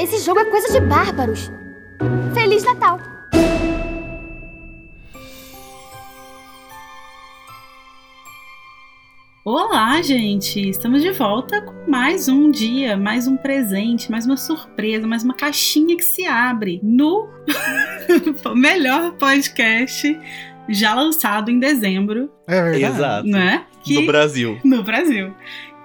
Esse jogo é coisa de bárbaros. Feliz Natal! Olá, gente! Estamos de volta com mais um dia, mais um presente, mais uma surpresa, mais uma caixinha que se abre no melhor podcast já lançado em dezembro. É verdade. Exato. Né? Que, No Brasil. no Brasil.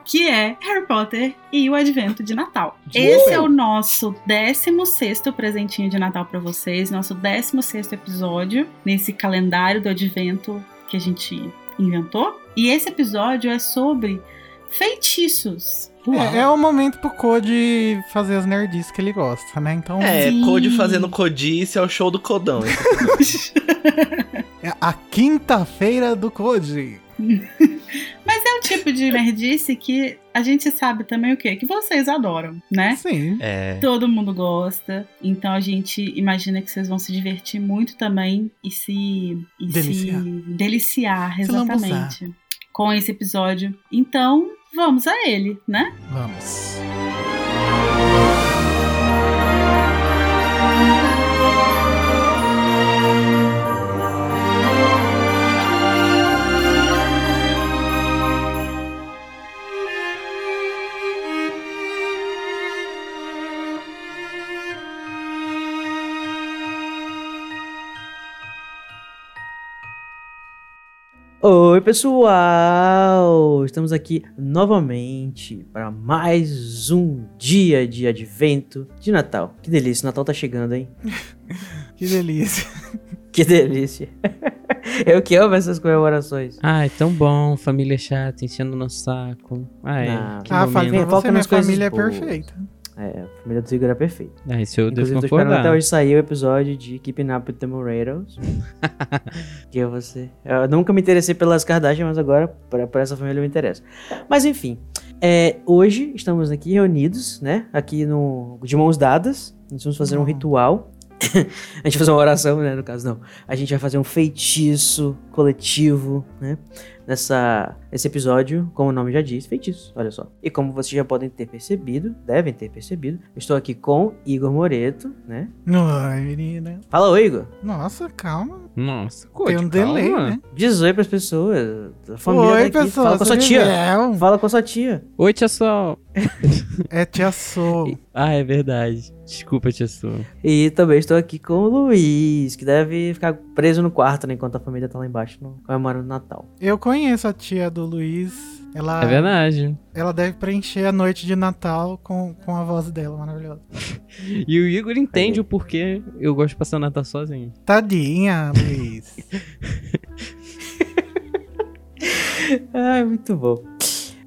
Que é Harry Potter e o Advento de Natal. Esse é o nosso 16 presentinho de Natal para vocês, nosso 16 episódio nesse calendário do Advento que a gente inventou. E esse episódio é sobre feitiços. É, é o momento pro Code fazer as nerdices que ele gosta, né? Então, É, Sim. Code fazendo codice é o show do Codão. é a quinta-feira do Code. Mas é o tipo de nerdice que a gente sabe também o quê? Que vocês adoram, né? Sim. É. Todo mundo gosta, então a gente imagina que vocês vão se divertir muito também e se, e Deliciar. se deliciar, Se exatamente, com esse episódio. Então, vamos a ele, né? Vamos. Oi, pessoal! Estamos aqui novamente para mais um dia de advento de Natal. Que delícia, o Natal tá chegando, hein? Que delícia. Que delícia. Eu que amo essas comemorações. Ai, tão bom, família chata, enchendo no saco. Ai, Não. que Ah, momento. falei pra Foca você, minha nas coisas família é boas. perfeita. É, a família do Igor é perfeita. Ah, isso eu Inclusive, devo tô esperando até concordar. hoje sair o episódio de Keeping Up with the Morales. que eu você. Eu nunca me interessei pelas Kardashian, mas agora por, essa família eu me interesso. Mas enfim, é, hoje estamos aqui reunidos, né? Aqui no de mãos dadas. Nós vamos fazer um Não. ritual. a gente vai fazer uma oração, né? No caso, não. A gente vai fazer um feitiço coletivo, né? Nessa, nesse episódio, como o nome já diz, feitiço, olha só. E como vocês já podem ter percebido, devem ter percebido, estou aqui com Igor Moreto, né? Ai, menina. Fala, oi, Igor. Nossa, calma. Nossa, Tem Code, um delay, calma. né? Diz oi pras pessoas. A família Oi, aqui. pessoal. Fala com a sua tia. Gabriel. Fala com a sua tia. Oi, tia Sol. É tia Sou. Ah, é verdade. Desculpa, tia Sol. E também estou aqui com o Luiz, que deve ficar preso no quarto, né? Enquanto a família tá lá embaixo no, comemorando o Natal. Eu conheço a tia do Luiz. Ela, É verdade. ela deve preencher a noite de Natal com, com a voz dela maravilhosa. E o Igor entende o porquê eu gosto de passar o Natal sozinho. Tadinha, Luiz. Ai, muito bom.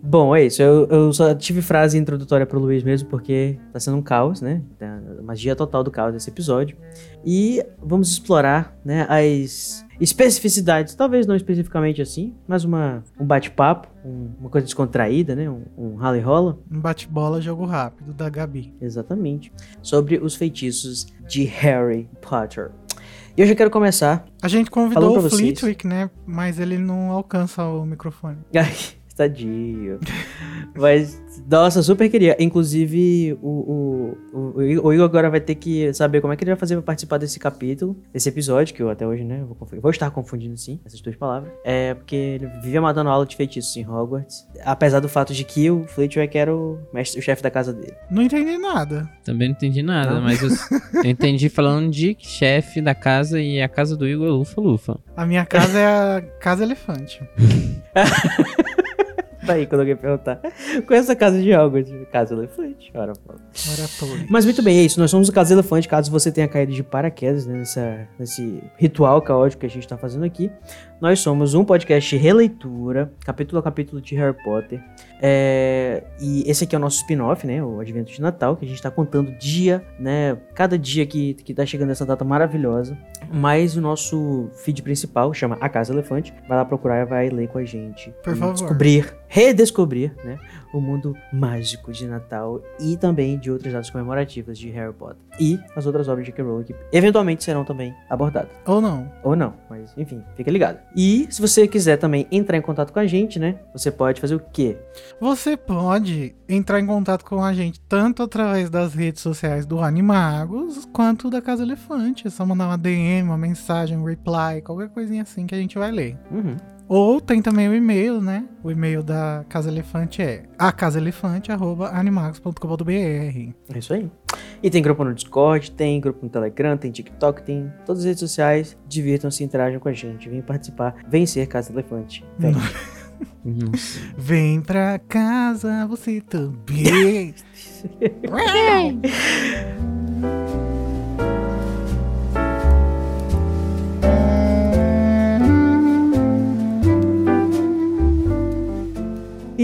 Bom, é isso. Eu, eu só tive frase introdutória pro Luiz mesmo, porque tá sendo um caos, né? Tá a magia total do caos desse episódio. E vamos explorar, né, as especificidades, talvez não especificamente assim, mas uma, um bate-papo, um- uma coisa descontraída, né? Um, um rally rola. Um bate-bola, jogo rápido da Gabi. Exatamente. Sobre os feitiços de Harry Potter. E eu já quero começar. A gente convidou o. Flitwick, né? Mas ele não alcança o microfone. Tadinho. Mas, nossa, super queria. Inclusive, o, o, o, o Igor agora vai ter que saber como é que ele vai fazer pra participar desse capítulo, desse episódio, que eu até hoje, né, eu vou, confundir- vou estar confundindo sim, essas duas palavras. É, porque ele vivia matando aula de feitiços em Hogwarts. Apesar do fato de que o Flitwick era o, mestre, o chefe da casa dele. Não entendi nada. Também não entendi nada, Não? mas eu, eu entendi falando de chefe da casa e a casa do Igor é Lufa-Lufa. A minha casa é a Casa Elefante. Daí, quando alguém perguntar, com essa casa de Hogwarts? Casa Elefante. Ora, toa. Mas muito bem, é isso. Nós somos o Casa Elefante, caso você tenha caído de paraquedas né, nessa, nesse ritual caótico que a gente tá fazendo aqui. Nós somos um podcast de releitura, capítulo a capítulo de Harry Potter. É, e esse aqui é o nosso spin-off, né? O Advento de Natal, que a gente tá contando dia, né? Cada dia que, que tá chegando essa data maravilhosa. Mas o nosso feed principal chama A Casa Elefante. Vai lá procurar e vai ler com a gente. Por favor. Descobrir redescobrir, né, o mundo mágico de Natal e também de outras datas comemorativas de Harry Potter. E as outras obras de J.K. Rowling que eventualmente serão também abordadas. Ou não. Ou não, mas enfim, fica ligado. E se você quiser também entrar em contato com a gente, né, você pode fazer o quê? Você pode entrar em contato com a gente tanto através das redes sociais do Animagos quanto da Casa Elefante. É só mandar uma DM, uma mensagem, um reply, qualquer coisinha assim que a gente vai ler. Uhum. Ou tem também o e-mail, né? O e-mail da Casa Elefante é acasaelefante.animagos.com.br. É isso aí. E tem grupo no Discord, tem grupo no Telegram, tem TikTok, tem todas as redes sociais. Divirtam-se, interajam com a gente. Vem participar, vem ser Casa Elefante. Vem. Nossa. Vem pra casa, você também.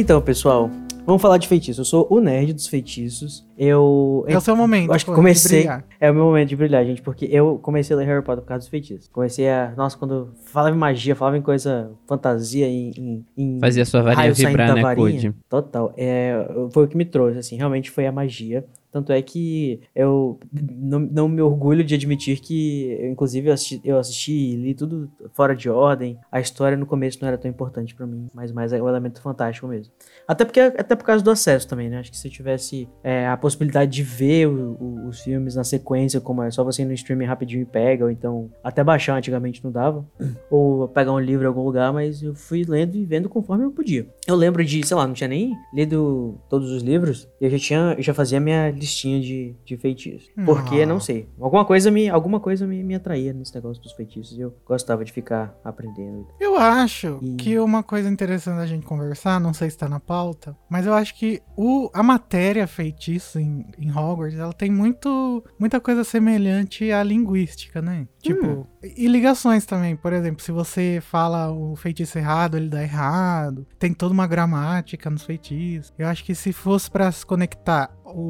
Então, pessoal, vamos falar de feitiço. Eu sou o nerd dos feitiços. Eu. É o seu momento. Eu acho que comecei. de brilhar. É o meu momento de brilhar, gente, porque eu comecei a ler Harry Potter por causa dos feitiços. Comecei a. Nossa, quando falava em magia, falava em coisa fantasia, em. em, Fazia sua varinha vibrar, da né, varinha. Total. É, foi o que me trouxe, assim, realmente foi a magia. Tanto é que eu não, não me orgulho de admitir que, eu, inclusive, eu assisti, e li tudo fora de ordem. A história no começo não era tão importante pra mim, mas mais é o elemento fantástico mesmo. Até porque até por causa do acesso também, né? Acho que se eu tivesse é, a possibilidade de ver o- o- os filmes na sequência, como é só você ir no streaming rapidinho e pega, ou então até baixar antigamente não dava, ou pegar um livro em algum lugar, mas eu fui lendo e vendo conforme eu podia. Eu lembro de, sei lá, não tinha nem lido todos os livros, eu já tinha, eu já fazia minha listinha de, de feitiços. Porque, Ah. não sei, alguma coisa me, alguma coisa me, me atraía nesse negócio dos feitiços, e eu gostava de ficar aprendendo. Eu acho E- que uma coisa interessante da gente conversar, não sei se tá na pauta, mas eu acho que o, a matéria feitiço em, em Hogwarts, ela tem muito, muita coisa semelhante à linguística, né? Tipo, e e ligações também. Por exemplo, se você fala o feitiço errado, ele dá errado. Tem toda uma gramática nos feitiços. Eu acho que se fosse pra se conectar o,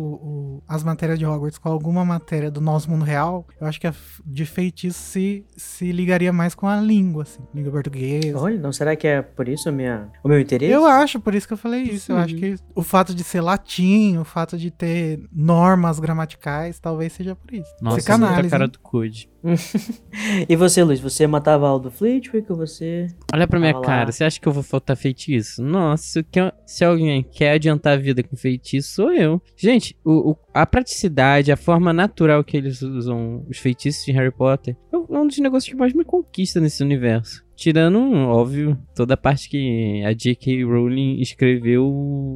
o- as matérias de Hogwarts com alguma matéria do nosso mundo real, eu acho que a de feitiço se, se ligaria mais com a língua, assim, língua portuguesa. Olha, não será que é por isso a minha, o meu interesse? Eu acho, por isso que eu falei isso. Eu Sim. acho que o fato de ser latim, o fato de ter normas gramaticais, talvez seja por isso. Nossa, Psicanálise, muita cara hein? do Code. E você, Luiz, você matava Aldo Flitwick ou você... Olha pra minha Tava lá. cara, você acha que eu vou faltar feitiço? Nossa, se alguém quer adiantar a vida com feitiço, sou eu. Gente, o- o- a praticidade, a forma natural que eles usam os feitiços de Harry Potter é um dos negócios que mais me conquista nesse universo. Tirando, óbvio, toda a parte que a J.K. Rowling escreveu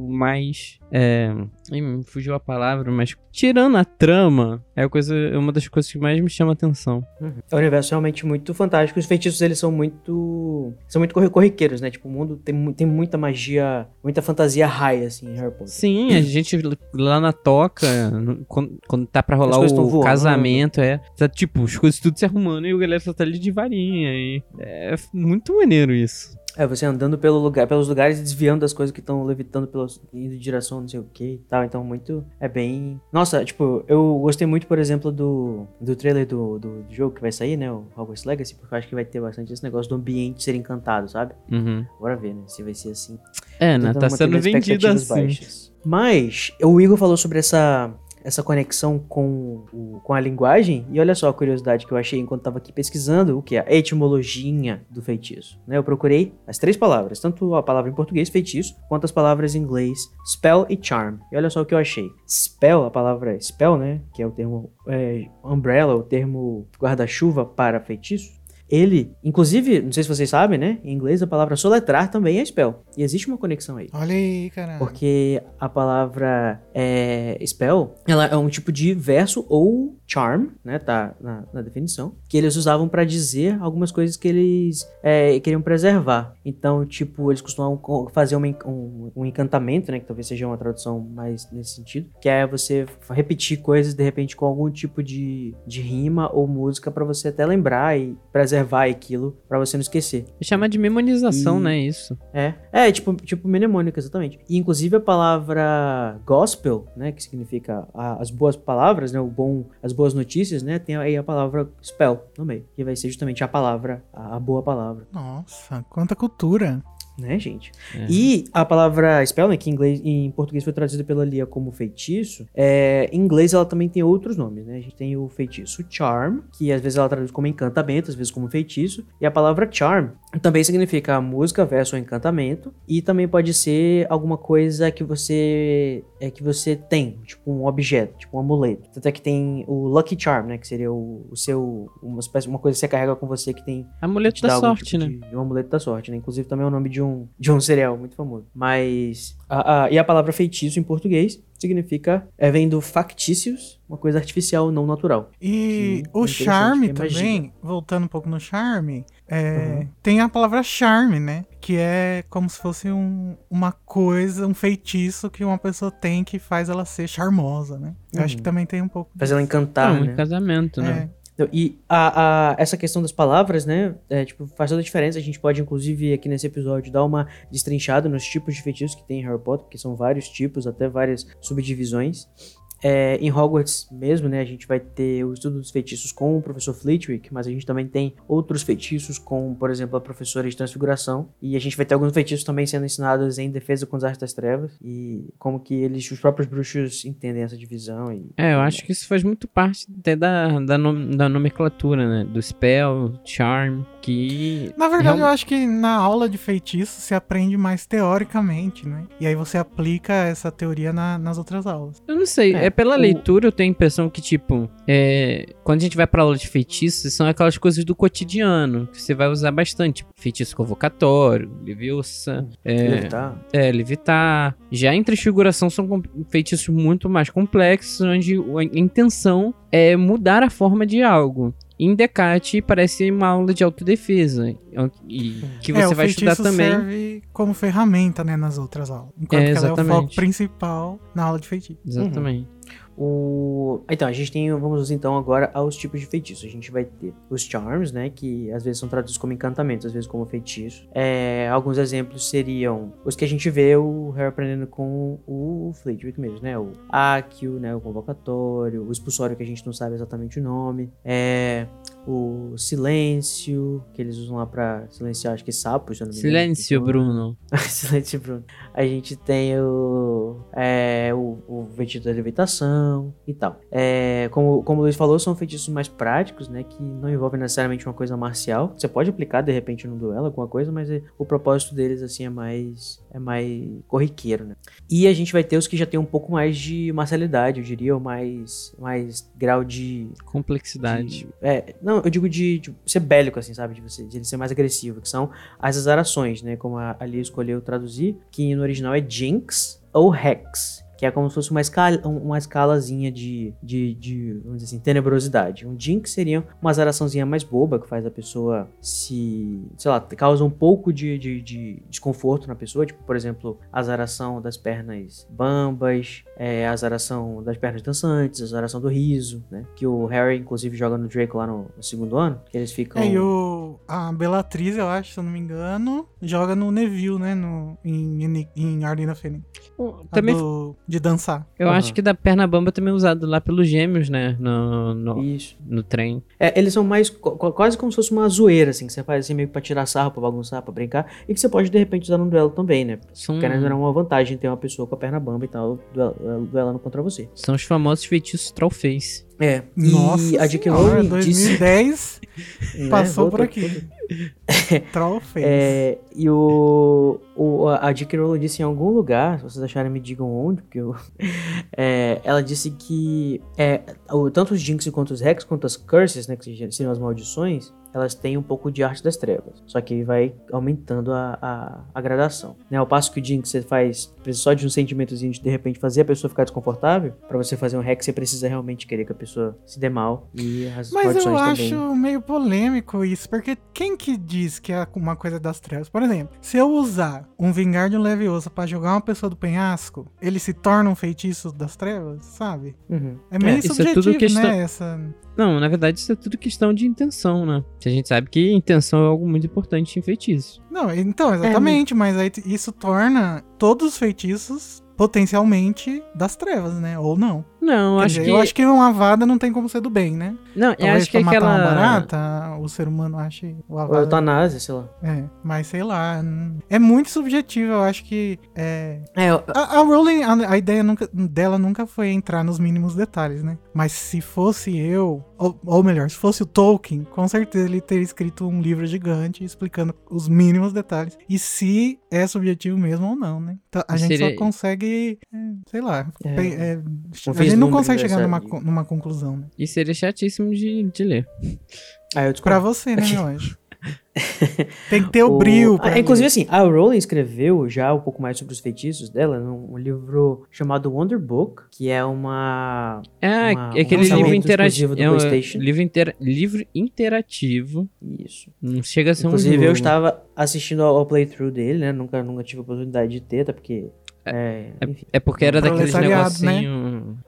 mais. É. me fugiu a palavra, mas tirando a trama, é, a coisa, é uma das coisas que mais me chama atenção. É um universo realmente muito fantástico. Os feitiços, eles são muito... São muito corri- corriqueiros, né? Tipo, o mundo tem, tem muita magia, muita fantasia high, assim, em Harry Potter. Sim, a gente lá na toca, no- quando, quando tá pra rolar o voando. casamento, é. Tá tipo, as coisas tudo se arrumando e o galera só tá ali de varinha. E é muito maneiro isso. É, você andando pelo lugar, pelos lugares e desviando das coisas que estão levitando pelos, indo em direção não sei o que e tal. Então, muito. É bem. Nossa, tipo, eu gostei muito, por exemplo, do, do trailer do, do, do jogo que vai sair, né? O Hogwarts Legacy, porque eu acho que vai ter bastante esse negócio do ambiente ser encantado, sabe? Uhum. Bora ver, né? Se vai ser assim. É, né? Tá sendo vendido assim. baixas. Mas, o Igor falou sobre essa, essa conexão com, o- com a linguagem, e olha só a curiosidade que eu achei enquanto tava aqui pesquisando, o que é a etimologia do feitiço. Né? Eu procurei as três palavras, tanto a palavra em português, feitiço, quanto as palavras em inglês, spell e charm. E olha só o que eu achei. Spell, a palavra spell, né, que é o termo é, umbrella, o termo guarda-chuva para feitiço, ele, inclusive, não sei se vocês sabem, né? Em inglês a palavra soletrar também é spell. E existe uma conexão aí. Olha aí, cara. Porque a palavra é, spell, ela é um tipo de verso ou charm, né? Tá na, na definição. Que eles usavam pra dizer algumas coisas que eles é, queriam preservar. Então, tipo, eles costumavam co- fazer en- um, um encantamento, né? Que talvez seja uma tradução mais nesse sentido. Que é você repetir coisas, de repente, com algum tipo de, de rima ou música pra você até lembrar e preservar aquilo pra você não esquecer. Chama de memorização, E- né? Isso. É, é tipo, tipo mnemônica, exatamente. E inclusive a palavra gospel, né, que significa a- as boas palavras, né, o bom, as boas notícias, né, tem aí a palavra spell no meio, que vai ser justamente a palavra, a boa palavra. Nossa, quanta cultura. Né, gente? É. E a palavra spell, né, que em, inglês, em português foi traduzida pela Lia como feitiço, é, em inglês ela também tem outros nomes, né? A gente tem o feitiço charm, que às vezes ela traduz como encantamento, às vezes como feitiço, e a palavra charm também significa música versus encantamento, e também pode ser alguma coisa que você é que você tem, tipo um objeto, tipo um amuleto. Tanto é que tem o lucky charm, né, que seria o, o seu uma espécie uma coisa que você carrega com você que tem Amuleto da sorte, tipo né? De um amuleto da sorte, né? Inclusive também é o nome de um, de um cereal muito famoso. Mas. a- a- e a palavra feitiço em português significa. É, vem do factícios, uma coisa artificial, não natural. E Que o charme é magia. também, voltando um pouco no charme, é, Uhum. tem a palavra charme, né? Que é como se fosse um- uma coisa, um feitiço que uma pessoa tem que faz ela ser charmosa, né? Eu acho Uhum. que também tem um pouco. Faz ela encantar, Não, né? em casamento, né? Então, E a, a- essa questão das palavras, né? é, tipo, faz toda a diferença. A gente pode, inclusive, aqui nesse episódio, dar uma destrinchada nos tipos de feitiços que tem em Harry Potter, porque são vários tipos, até várias subdivisões. É, em Hogwarts mesmo, né, a gente vai ter o estudo dos feitiços com o professor Flitwick, mas a gente também tem outros feitiços com, por exemplo, a professora de transfiguração, e a gente vai ter alguns feitiços também sendo ensinados em defesa com as artes das trevas, e como que eles, os próprios bruxos entendem essa divisão. E, É, eu acho que isso faz muito parte até da, da, nom- da nomenclatura, né? Do spell, charm, que. Na verdade, Real- eu acho que na aula de feitiço se aprende mais teoricamente, né? E aí você aplica essa teoria na- nas outras aulas. Eu não sei, É, é, pela o- leitura eu tenho a impressão que, tipo, é, quando a gente vai pra aula de feitiços, são aquelas coisas do cotidiano, que você vai usar bastante. Tipo, feitiço convocatório, leviosa, é, tá? é, levitar. Já em transfiguração são feitiços muito mais complexos, onde a intenção é mudar a forma de algo. Em Decate parece uma aula de autodefesa. E que é, você o vai estudar também. serve como ferramenta, né, nas outras aulas. Enquanto É, que ela é o foco exatamente. principal na aula de feitiço. Exatamente. O... Então, a gente tem. Vamos então agora aos tipos de feitiço. A gente vai ter os charms, né? Que às vezes são traduzidos como encantamentos, às vezes como feitiço. É, alguns exemplos seriam os que a gente vê o Harry aprendendo com o Flitwick mesmo, né? O Accio, né? O convocatório, o expulsório que a gente não sabe exatamente o nome. É. O silêncio, que eles usam lá pra silenciar, acho que sapos, se eu não me engano. Silêncio, Então, Bruno. Silêncio, Bruno. A gente tem o. É, o, o feitiço da levitação e tal. É, como, como o Luiz falou, são feitiços mais práticos, né? Que não envolvem necessariamente uma coisa marcial. Você pode aplicar de repente no duelo, alguma coisa, mas é- o propósito deles, assim, é mais. É mais corriqueiro, né? E a gente vai ter os que já tem um pouco mais de marcialidade, eu diria, ou mais, mais grau de, Complexidade. de- é, não, eu digo de, de ser bélico, assim, sabe? De, você, de ele ser mais agressivo, que são as azarações, né? Como a Ali escolheu traduzir, que no original é Jinx ou Hex. Que é como se fosse uma, escala, um- uma escalazinha de, de, de, vamos dizer assim, tenebrosidade. Um Jinx seria uma azaraçãozinha mais boba, que faz a pessoa se, sei lá, causa um pouco de, de, de desconforto na pessoa. Tipo, por exemplo, a azaração das pernas bambas, é, a azaração das pernas dançantes, a azaração do riso, né? Que o Harry, inclusive, joga no Draco lá no, no segundo ano. Que eles ficam... É, e o, a Bellatriz, eu acho, se eu não me engano, joga no Neville, né? No, em, em, em Fênix. Também, do- de dançar. eu Aham. acho que da perna bamba também é usado lá pelos gêmeos, né? No, no, Isso. no trem. É, eles são mais qu- qu- quase como se fosse uma zoeira, assim, que você faz assim meio que pra tirar sarro, pra bagunçar, pra brincar, e que você pode de repente usar no duelo também, né? São, Querendo era uma vantagem ter uma pessoa com a perna bamba e tal, duel- duel- duelando contra você. são os famosos feitiços Trollface. É. Nossa e a J.K. Rowling disse, 2010 né, passou por voltou aqui. Troll fez. É, e o, o a J.K. Rowling disse em algum lugar, se vocês acharem me digam onde, porque eu, é, ela disse que é, o, tanto os Jinx quanto os Hex, quanto as Curses, né, que seriam as maldições, elas têm um pouco de arte das trevas. Só que vai aumentando a, a, a gradação. Né? Ao passo que o Jinx você faz precisa só de um sentimentozinho de de repente fazer a pessoa ficar desconfortável, pra você fazer um Hex você precisa realmente querer que a pessoa se dê mal e as Mas eu acho também. meio polêmico isso, porque quem que diz que é uma coisa das trevas? Por exemplo, se eu usar um vingar de um Leviosa pra jogar uma pessoa do penhasco, ele se torna um feitiço das trevas, sabe? Uhum. É meio É, isso é subjetivo, tudo questão- né? Essa... Não, na verdade isso é tudo questão de intenção, né? A gente sabe que intenção é algo muito importante em feitiço. Não, então, exatamente, mas aí isso torna todos os feitiços potencialmente das trevas, né? Ou não. Não, Quer acho dizer, que. Eu acho que uma avada não tem como ser do bem, né? Não, eu Talvez acho que pra matar aquela. uma barata, o ser humano ache o Ou avada. eutanásia, sei lá. É, mas sei lá. n- É muito subjetivo, eu acho que. É... É, eu- A, a Rowling, a, a ideia nunca, dela nunca foi entrar nos mínimos detalhes, né? Mas se fosse eu, ou, ou melhor, se fosse o Tolkien, com certeza ele teria escrito um livro gigante explicando os mínimos detalhes. E se é subjetivo mesmo ou não, né? Então, a gente Seria- só consegue, é, sei lá. É, é, a gente não consegue chegar numa, numa conclusão, né? E seria chatíssimo de, de ler. Ah, eu Pra você, né, meu anjo? Tem que ter o, O- brio. Ah, pra inclusive, assim, a Rowling escreveu já um pouco mais sobre os feitiços dela num um livro chamado Wonder Book, que é uma. É, Uma- é aquele um livro interativo. do É um PlayStation. livro, intera- livro interativo. Isso. Não chega a ser um Inclusive, eu estava assistindo ao, ao playthrough dele, né? Nunca, nunca tive a oportunidade de ter, até porque. É, enfim, É porque era daqueles Proletariado, né?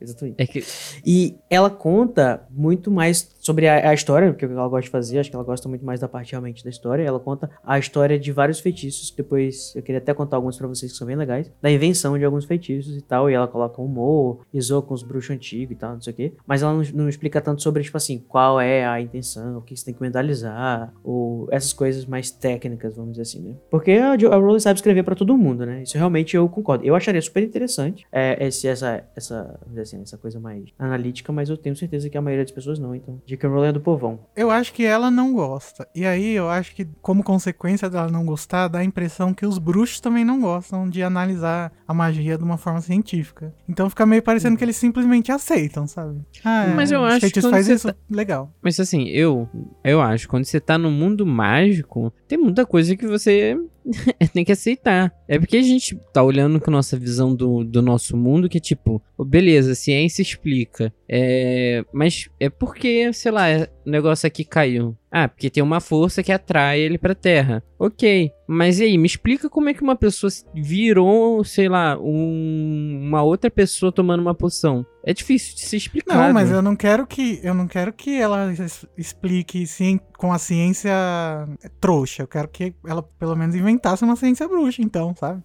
exatamente. É que E ela conta muito mais sobre a, a história, porque o que ela gosta de fazer, acho que ela gosta muito mais da parte realmente da história. Ela conta a história de vários feitiços, que depois eu queria até contar alguns pra vocês que são bem legais, da invenção de alguns feitiços e tal. E ela coloca humor, zoa com os bruxos antigos e tal, não sei o quê. Mas ela não, não explica tanto sobre, tipo assim, qual é a intenção, o que você tem que mentalizar, ou essas coisas mais técnicas, vamos dizer assim, né? Porque a, a Rowling sabe escrever pra todo mundo, né? Isso realmente eu concordo. Eu acharia super interessante é, esse, essa, essa, dizer assim, essa coisa mais analítica, mas eu tenho certeza que a maioria das pessoas não, então. J.K. Rowling é do povão. Eu acho que ela não gosta. E aí eu acho que, como consequência dela não gostar, dá a impressão que os bruxos também não gostam de analisar a magia de uma forma científica. Então fica meio parecendo que eles simplesmente aceitam, sabe? Ah, Mas eu acho que faz isso, legal. Mas assim, eu, eu acho, quando você tá no mundo mágico, tem muita coisa que você tem que aceitar. É porque a gente tá olhando com nossa visão do, do nosso mundo, que é tipo, "Oh, beleza, ciência explica. É, mas é porque, sei lá, é- o negócio aqui caiu. Ah, porque tem uma força que atrai ele pra Terra. Ok. Mas e aí, me explica como é que uma pessoa se- virou, sei lá, um- uma outra pessoa tomando uma poção. É difícil de se explicar. Não, mas né? eu não quero que eu não quero que ela explique cien- com a ciência trouxa. Eu quero que ela pelo menos inventasse uma ciência bruxa, então, sabe?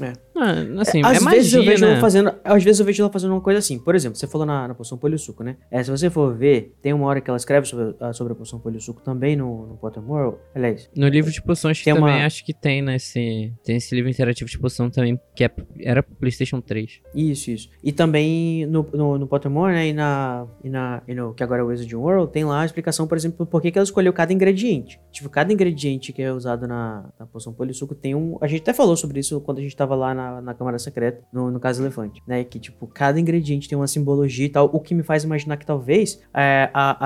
É. Ah, assim, às é vezes magia, eu vejo né? ela fazendo. Às vezes eu vejo ela fazendo uma coisa assim. Por exemplo, você falou na, na poção polio-suco, né? É, se você for ver, tem uma hora que ela escreve sobre, a- sobre a poção polio-suco também no, no Pottermore. Aliás, No livro de poções Tem também uma- acho que tem nesse. Tem esse livro interativo de poção também, que é, era pro Playstation 3. Isso, isso. E também no, no, no Pottermore, né? E, na, e, na, e no que agora é o Wizard World, tem lá a explicação, por exemplo, por que, que ela escolheu cada ingrediente. Tipo, cada ingrediente que é usado na, na poção polissuco tem um. A gente até falou sobre isso quando a gente tava lá na, na Câmara Secreta, no, no caso Elefante, né? Que, tipo, cada ingrediente tem uma simbologia e tal. O que me faz imaginar que talvez é, a-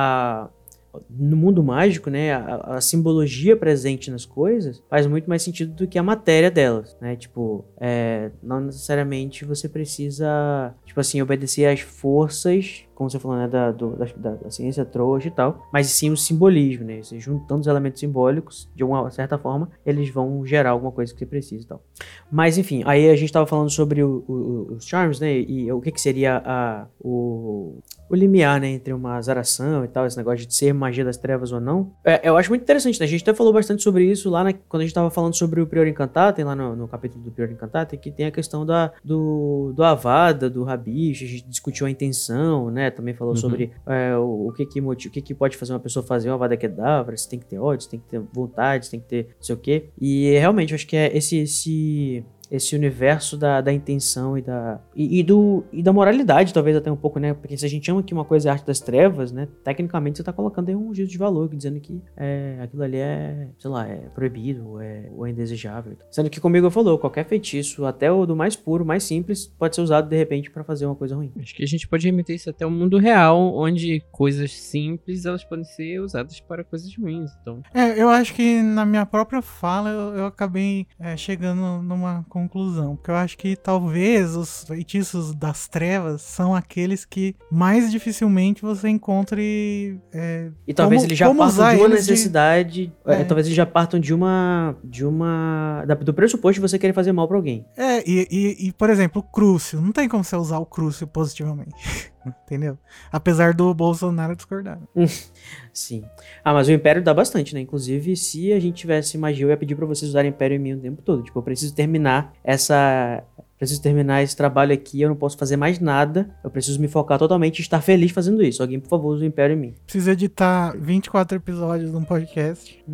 a no mundo mágico, né, a, a simbologia presente nas coisas faz muito mais sentido do que a matéria delas, né? Tipo, é, não necessariamente você precisa, tipo assim, obedecer às forças, como você falou, né, da, do- da, da- ciência trouxa e tal, mas sim o simbolismo, né? Você juntando os elementos simbólicos, de uma certa forma, eles vão gerar alguma coisa que você precisa e tal. Mas enfim, aí a gente tava falando sobre o- o- os charms, né? E o que que seria a, o, o limiar, né? Entre uma zaração e tal, esse negócio de ser magia das trevas ou não. É, eu acho muito interessante, né? A gente até falou bastante sobre isso lá na- quando a gente tava falando sobre o Prior Encantatem, lá no, no capítulo do Prior Encantatem, que tem a questão da, do, do Avada, do Rabicho, a gente discutiu a intenção, né? Também falou Uhum. sobre é, o, o que que, moti- o que que pode fazer uma pessoa fazer uma Avada Kedavra, se tem que ter ódio, se tem que ter vontade, se tem que ter não sei o quê. E realmente, eu acho que é esse... esse esse universo da, da intenção e da e, e do e da moralidade talvez até um pouco né? Porque se a gente chama que uma coisa é arte das trevas né? Tecnicamente você tá colocando aí um juízo de valor dizendo que é, aquilo ali é sei lá é proibido ou é, ou é indesejável sendo que comigo falou qualquer feitiço até o do mais puro mais simples pode ser usado de repente pra fazer uma coisa ruim. Acho que a gente pode remeter isso até o mundo real, onde coisas simples elas podem ser usadas para coisas ruins. Então, É, eu acho que na minha própria fala eu, eu acabei é, chegando numa conclusão. Porque eu acho que talvez os feitiços das trevas são aqueles que mais dificilmente você encontre. é, E talvez Como- eles já partam de uma eles de- necessidade. é, É. talvez eles já partam de uma. De uma. da- do pressuposto de você querer fazer mal pra alguém. É, e, e- e, por exemplo, o Crucio. Não tem como você usar o Crucio positivamente. entendeu? Apesar do Bolsonaro discordar. Sim. Ah, mas o Império dá bastante, né? Inclusive, se a gente tivesse magia, eu ia pedir pra vocês usarem Império em mim o tempo todo. Tipo, eu preciso terminar essa. Preciso terminar esse trabalho aqui, eu não posso fazer mais nada. Eu preciso me focar totalmente e estar feliz fazendo isso. Alguém, por favor, use o Império em mim. Preciso editar 24 episódios de um podcast.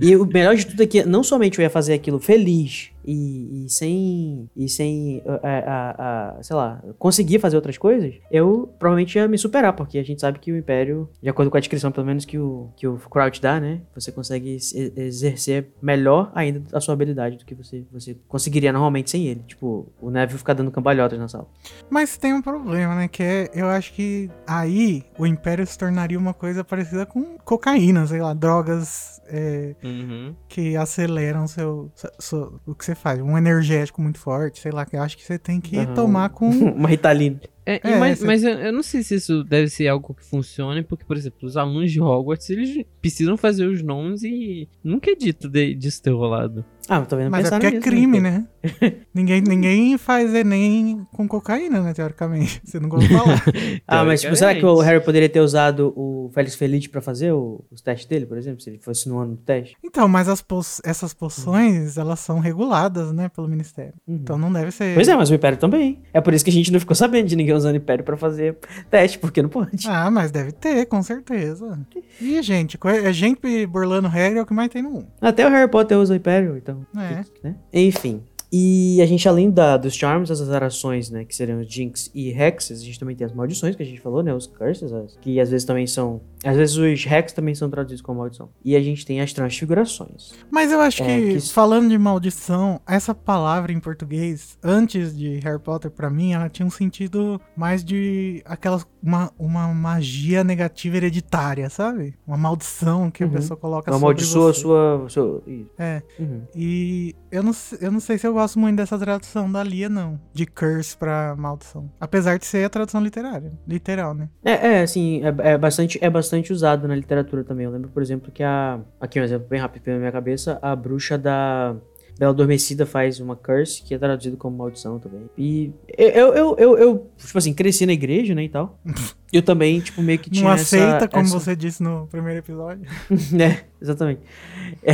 E o melhor de tudo é que não somente eu ia fazer aquilo feliz e, e sem, e sem uh, uh, uh, sei lá, conseguir fazer outras coisas, eu provavelmente ia me superar, porque a gente sabe que o Império, de acordo com a descrição, pelo menos que o, que o Crouch dá, né? Você consegue se- exercer melhor ainda a sua habilidade do que você, você conseguiria normalmente sem ele. Tipo, o Neville ficar dando cambalhotas na sala. Mas tem um problema, né? Que é, eu acho que aí o Império se tornaria uma coisa parecida com cocaína, sei lá, drogas é, Uhum. que aceleram seu, seu- seu- o que você faz. Um energético muito forte, sei lá, que eu acho que você tem que Aham. tomar com. Uma Ritalina. É, É, mas, cê- mas eu, eu não sei se isso deve ser algo que funcione, porque, por exemplo, os alunos de Hogwarts, eles precisam fazer os nomes e nunca é dito de, disso ter rolado. Ah, mas tô vendo Mas é pensar porque é nisso, crime, né? ninguém, ninguém faz Enem com cocaína, né? Teoricamente. Você não gosta de falar. Ah, mas tipo, será que o. Harry poderia ter usado o Félix Feliz pra fazer o- os testes dele, por exemplo? Se ele fosse no ano do teste? Então, mas as po- essas poções, elas são reguladas, né? Pelo Ministério. Uhum. Então não deve ser. Pois é, mas o Império também. É por isso que a gente não ficou sabendo de ninguém usando Império pra fazer teste, porque não pode. Ah, mas deve ter, com certeza. E, gente, é gente burlando regra é o que mais tem no mundo. Até o Harry Potter usa o Império, então. É. né? Enfim. E a gente, além da, dos Charms, as azarações, né? Que seriam os Jinx e Hexes, a gente também tem as maldições que a gente falou, né? Os Curses, que às vezes também são. Às vezes os Hex também são traduzidos como maldição. E a gente tem as transfigurações. Mas eu acho É, que, que- falando de maldição, essa palavra em português, antes de Harry Potter, pra mim, ela tinha um sentido mais de aquelas. Uma, uma magia negativa hereditária, sabe? Uma maldição que Uhum. a pessoa coloca Uma maldiçoa a sua. sua... É. Uhum. E eu não, eu não sei se eu gosto muito dessa tradução da Lia, não. De curse pra maldição. Apesar de ser a tradução literária. Literal, né? É, é, assim, é, é bastante, é bastante usado na literatura também. Eu lembro, por exemplo, que a. Aqui um exemplo bem rápido pela minha cabeça: a bruxa da. Bela Adormecida faz uma curse, que é traduzido como maldição também. E eu, eu, eu, eu, tipo assim, cresci na igreja, né, e tal. Eu também, tipo, meio que tinha Não essa- aceita, como essa- você disse no primeiro episódio. né, exatamente. É,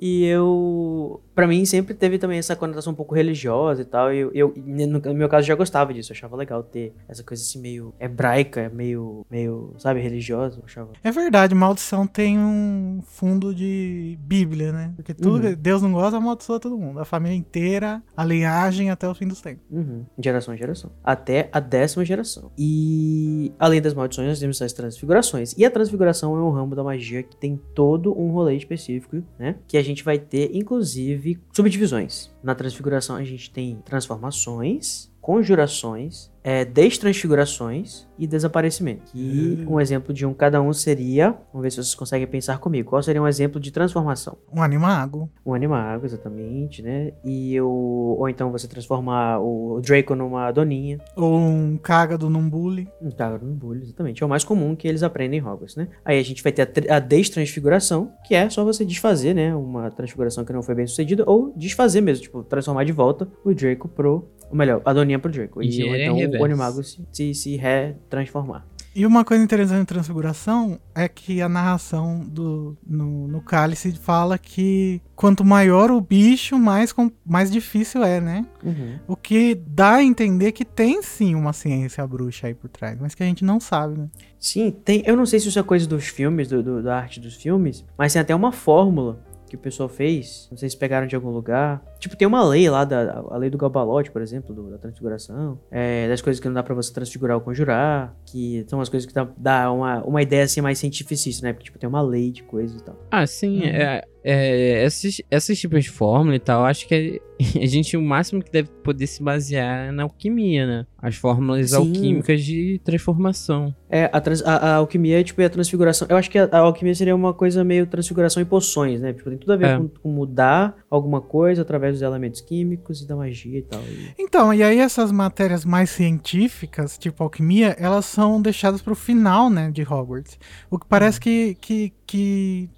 e eu, pra mim, sempre teve também essa conotação um pouco religiosa e tal. E eu, eu, no, meu caso, já gostava disso. Eu achava legal ter essa coisa assim meio hebraica, meio, meio, sabe, religiosa. Achava. É verdade, maldição tem um fundo de Bíblia, né? Porque tudo, Uhum. Deus não gosta, amaldiçoa todo mundo. A família inteira, a linhagem até o fim dos tempos. Uhum, geração em geração. Até a décima geração. E além das maldições, nós temos as transfigurações. E a transfiguração é um ramo da magia que tem todo um rolê específico, né? Que a gente vai ter, inclusive, subdivisões. Na transfiguração a gente tem transformações, conjurações, é, destransfigurações e desaparecimento. E um exemplo de um cada um seria, vamos ver se vocês conseguem pensar comigo, qual seria um exemplo de transformação? Um animago. Um animago, exatamente, né? E o, ou então você transformar o Draco numa doninha. Ou um cágado num bully. Um cágado no bully, exatamente. É o mais comum que eles aprendem em Hogwarts, né? Aí a gente vai ter a, a destransfiguração, que é só você desfazer, né? Uma transfiguração que não foi bem sucedida, ou desfazer mesmo, tipo, transformar de volta o Draco pro. Ou melhor, a doninha pro Draco. E ou Engenharia então. O animago se, se, se retransformar. E uma coisa interessante em Transfiguração é que a narração do, no, no cálice fala que quanto maior o bicho, mais, com- mais difícil é, né? Uhum. O que dá a entender que tem sim uma ciência bruxa aí por trás, mas que a gente não sabe, né? Sim, tem. Eu não sei se isso é coisa dos filmes, do, do- da arte dos filmes, mas tem até uma fórmula que o pessoal fez. Não sei se pegaram de algum lugar. Tipo, tem uma lei lá, da, a lei do Gabalote, por exemplo, do- da transfiguração. É, das coisas que não dá pra você transfigurar ou conjurar. Que são as coisas que dá, dá uma, uma ideia assim mais cientificista, né? Porque, tipo, tem uma lei de coisas e tal. Ah, sim. Uhum. É, é, esses, esses tipos de fórmula e tal, acho que é- a gente, o máximo que deve poder se basear é na alquimia, né? As fórmulas Sim. alquímicas de transformação. É, a, trans- a- a alquimia, tipo, é a transfiguração. Eu acho que a, a alquimia seria uma coisa meio transfiguração em poções, né? Tipo, tem tudo a ver É. com, com mudar alguma coisa através dos elementos químicos e da magia e tal. E- Então, e aí essas matérias mais científicas, tipo alquimia, elas são deixadas pro final, né, de Hogwarts. O que parece que, que, que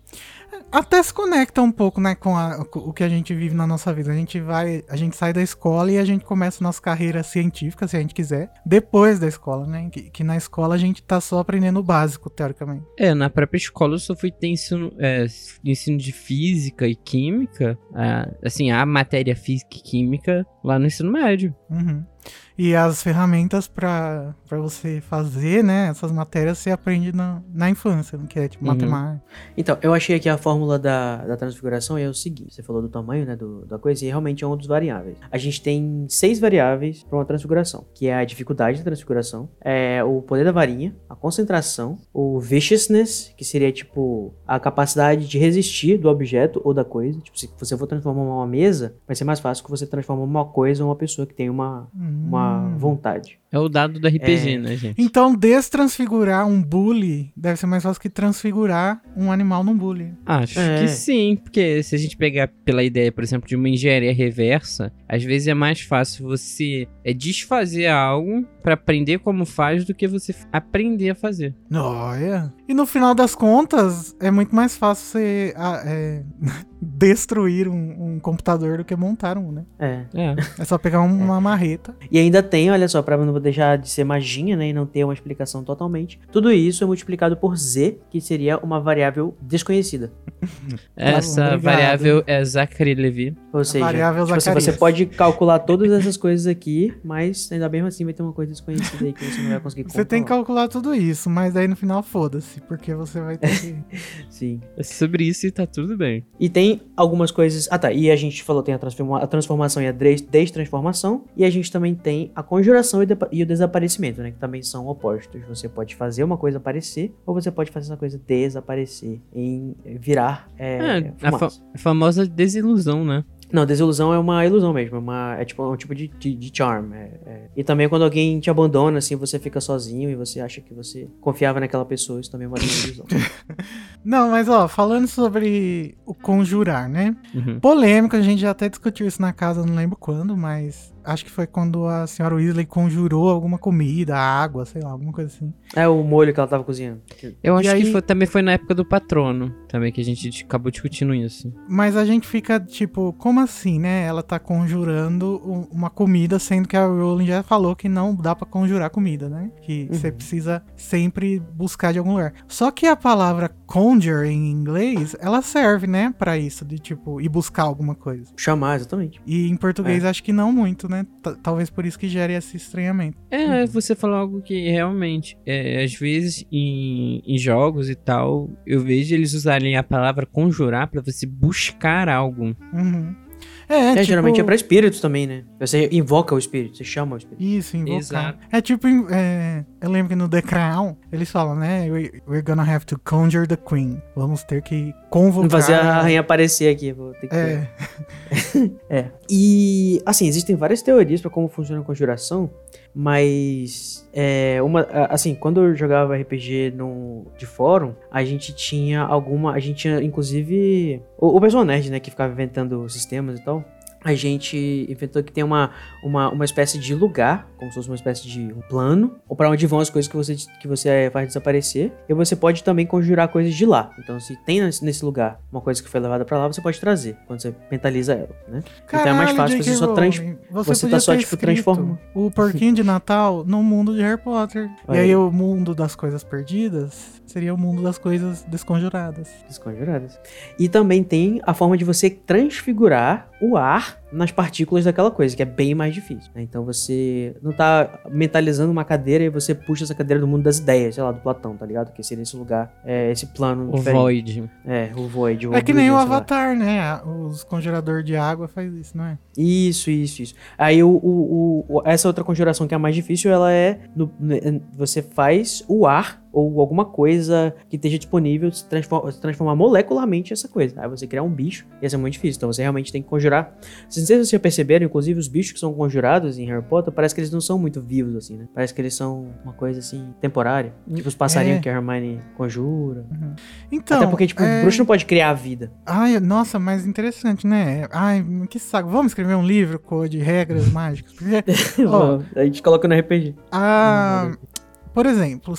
até se conecta um pouco, né, com, a- com o que a gente vive na nossa vida. A gente vai, a gente sai da escola e a gente começa a nossa carreira científica, se a gente quiser, depois da escola, né? Que, que na escola a gente tá só aprendendo o básico, teoricamente. É, na própria escola eu só fui ter ensino, é, ensino de física e química. ah, assim, a matéria física e química lá no ensino médio. Uhum. E as ferramentas pra pra você fazer, né, essas matérias você aprende na, na infância, que é tipo Uhum. matemática. Então, eu achei aqui a fórmula da, da transfiguração e é o seguinte: você falou do tamanho, né, do, da coisa, e realmente é um dos variáveis. A gente tem seis variáveis para uma transfiguração, que é a dificuldade da transfiguração, é o poder da varinha, a concentração, o viciousness, que seria tipo a capacidade de resistir do objeto ou da coisa. Tipo, se você for transformar uma mesa, vai ser mais fácil que você transformar uma coisa ou uma pessoa que tem uma, uma Hum. vontade. É o dado do RPG, É. né, gente? Então, destransfigurar um bully deve ser mais fácil que transfigurar um animal num bully. Acho É. que sim, porque se a gente pegar pela ideia, por exemplo, de uma engenharia reversa, às vezes é mais fácil você é, desfazer algo pra aprender como faz do que você aprender a fazer. Olha. E no final das contas, é muito mais fácil você é, destruir um, um computador do que montar um, né? É. É. É só pegar um- uma marreta. E ainda tem, olha só, pra não deixar de ser magia, né, e não ter uma explicação totalmente. Tudo isso é multiplicado por z, que seria uma variável desconhecida. Essa obrigado. variável é Zachary Levi. Ou seja, variável tipo assim, Zacarias. você pode calcular todas essas coisas aqui, mas ainda bem assim vai ter uma coisa desconhecida aí que você não vai conseguir Você tem que controlar. calcular tudo isso, mas aí no final foda-se, porque você vai ter que. Sim. É sobre isso e tá tudo bem. E tem algumas coisas. Ah, tá. E a gente falou tem a, transforma- a transformação e a des- destransformação. E a gente também tem a conjuração e, depa- e o desaparecimento, né? Que também são opostos. Você pode fazer uma coisa aparecer, ou você pode fazer essa coisa desaparecer, em virar. É, É, a, fa- a famosa desilusão, né? Não, desilusão é uma ilusão mesmo. É, uma, é tipo um tipo de, de, de charm. é- é. E também quando alguém te abandona, assim, você fica sozinho e você acha que você confiava naquela pessoa, isso também é uma ilusão. Não, mas ó, falando sobre o conjurar, né? Uhum. Polêmico, a gente já até discutiu isso na casa, não lembro quando, mas acho que foi quando a senhora Weasley conjurou alguma comida, água, sei lá, alguma coisa assim. é o molho que ela tava cozinhando. Eu E acho que aí- foi- também foi na época do patrono, também, que a gente acabou discutindo isso. Mas a gente fica tipo, como assim, né? Ela tá conjurando uma comida, sendo que a Rowling já falou que não dá pra conjurar comida, né? Que você precisa sempre buscar de algum lugar. Só que a palavra conjure em inglês, ela serve, né, Pra isso, de tipo, ir buscar alguma coisa. Chamar, exatamente. E em português acho que não muito, né? T- Talvez por isso que gere esse estranhamento. É, você falou algo que realmente, é, às vezes em, em jogos e tal, eu vejo eles usarem a palavra conjurar pra você buscar algo. Uhum. É, É, tipo, geralmente é pra espíritos também, né? Você invoca o espírito, você chama o espírito. Isso, invocar. Exato. É tipo, é, eu lembro que no The Crown, eles falam, né? "We- We're gonna have to conjure the Queen. Vamos ter que convocar. Vamos fazer a rainha aparecer aqui. Vou ter que É, É. E, assim, existem várias teorias pra como funciona a conjuração, mas, é, uma, assim, quando eu jogava RPG no, de fórum, a gente tinha alguma, a gente tinha, inclusive, o, o pessoal nerd, né, que ficava inventando sistemas e tal, a gente inventou que tem uma, uma, uma espécie de lugar, como se fosse uma espécie de um plano, ou para onde vão as coisas que você, que você faz desaparecer. E você pode também conjurar coisas de lá. Então, se tem nesse, lugar uma coisa que foi levada para lá, você pode trazer, quando você mentaliza ela, né? então é mais Caralho, fácil você só trans... Você podia tá só, tipo, escrito transforma- O porquinho de Natal no mundo de Harry Potter. E aí. o mundo das coisas perdidas seria o mundo das coisas desconjuradas. desconjuradas. E também tem a forma de você transfigurar o ar nas partículas daquela coisa, que é bem mais difícil. né? Então você não tá mentalizando uma cadeira e você puxa essa cadeira do mundo das ideias, sei lá, do Platão, tá ligado? Que seria esse lugar, é, esse plano O diferente. Void. É, o Void. é que nem o sei lá. Avatar, né? Os conjuradores de água faz isso, não é? Isso, isso, isso. Aí o, o- o- o- essa outra conjuração que é a mais difícil, ela é. no- ne- você faz o ar ou alguma coisa que esteja disponível se transforma, se transformar molecularmente essa coisa. Aí você criar um bicho, ia ser muito difícil. Então você realmente tem que conjurar. Não sei se vocês já perceberam, inclusive os bichos que são conjurados em Harry Potter, parece que eles não são muito vivos, assim, né? Parece que eles são uma coisa assim, temporária. Tipo os passarinhos É. que a Hermione conjura. Então. Até porque, tipo, é... o bruxo não pode criar a vida. Ai, nossa, mas interessante, né? Ai, que saco. Vamos escrever um livro com de regras mágicas? Porque Ó. a gente coloca no RPG. a. Por exemplo,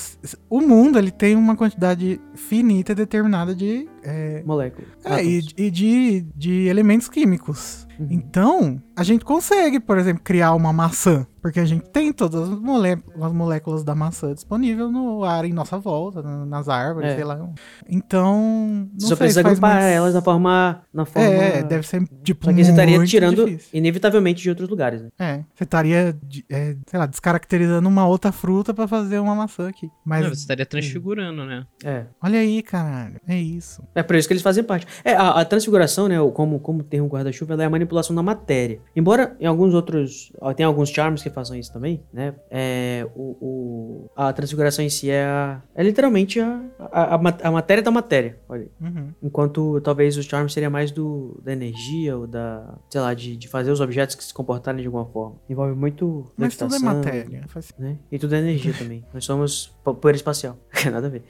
o mundo ele tem uma quantidade finita determinada de é, Molécula. é, e, e de, de elementos químicos. Uhum. Então, a gente consegue, por exemplo, criar uma maçã. Porque a gente tem todas as, molé- as moléculas da maçã disponível no ar em nossa volta, na- nas árvores, É. sei lá. Então, não Você só sei, precisa agrupar muito- elas da forma. Na forma... É, deve ser, tipo, Só que você estaria tirando difícil. inevitavelmente de outros lugares, né? É, você estaria, é, sei lá, descaracterizando uma outra fruta pra fazer uma maçã aqui. Mas, Não, você estaria transfigurando, né? É. olha aí, caralho, é isso. É por isso que eles fazem parte. É, a, a transfiguração, né, o- como, como um guarda-chuva, ela é a manipulação da matéria. Embora em alguns outros, tem alguns charms que façam isso também, né, é, o, o- a transfiguração em si é, a- é literalmente a, a, a ma- a matéria da matéria, olha. Uhum. Enquanto talvez os charms seria mais do, da energia ou da, sei lá, de, de fazer os objetos que se comportarem de alguma forma. Envolve muito Mas tudo é matéria. Né? E tudo é energia também. Nós somos po- poeira espacial. Nada a ver.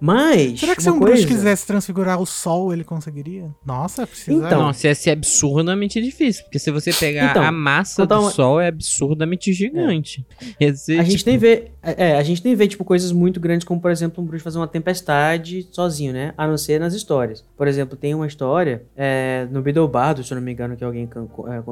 Mas. Será que se um bruxo coisa- quisesse transfigurar o sol, ele conseguiria? Nossa, precisa. Então, Nossa, ia ser absurdamente difícil. Porque se você pegar Então, a massa do uma- Sol, é absurdamente gigante. Ia ser, A gente tipo, nem vê. É, a gente nem vê, tipo, coisas muito grandes, como, por exemplo, um bruxo fazer uma tempestade sozinho, né? A não ser nas histórias. Por exemplo, tem uma história é, no Bidelbardo, se eu não me engano, que alguém can-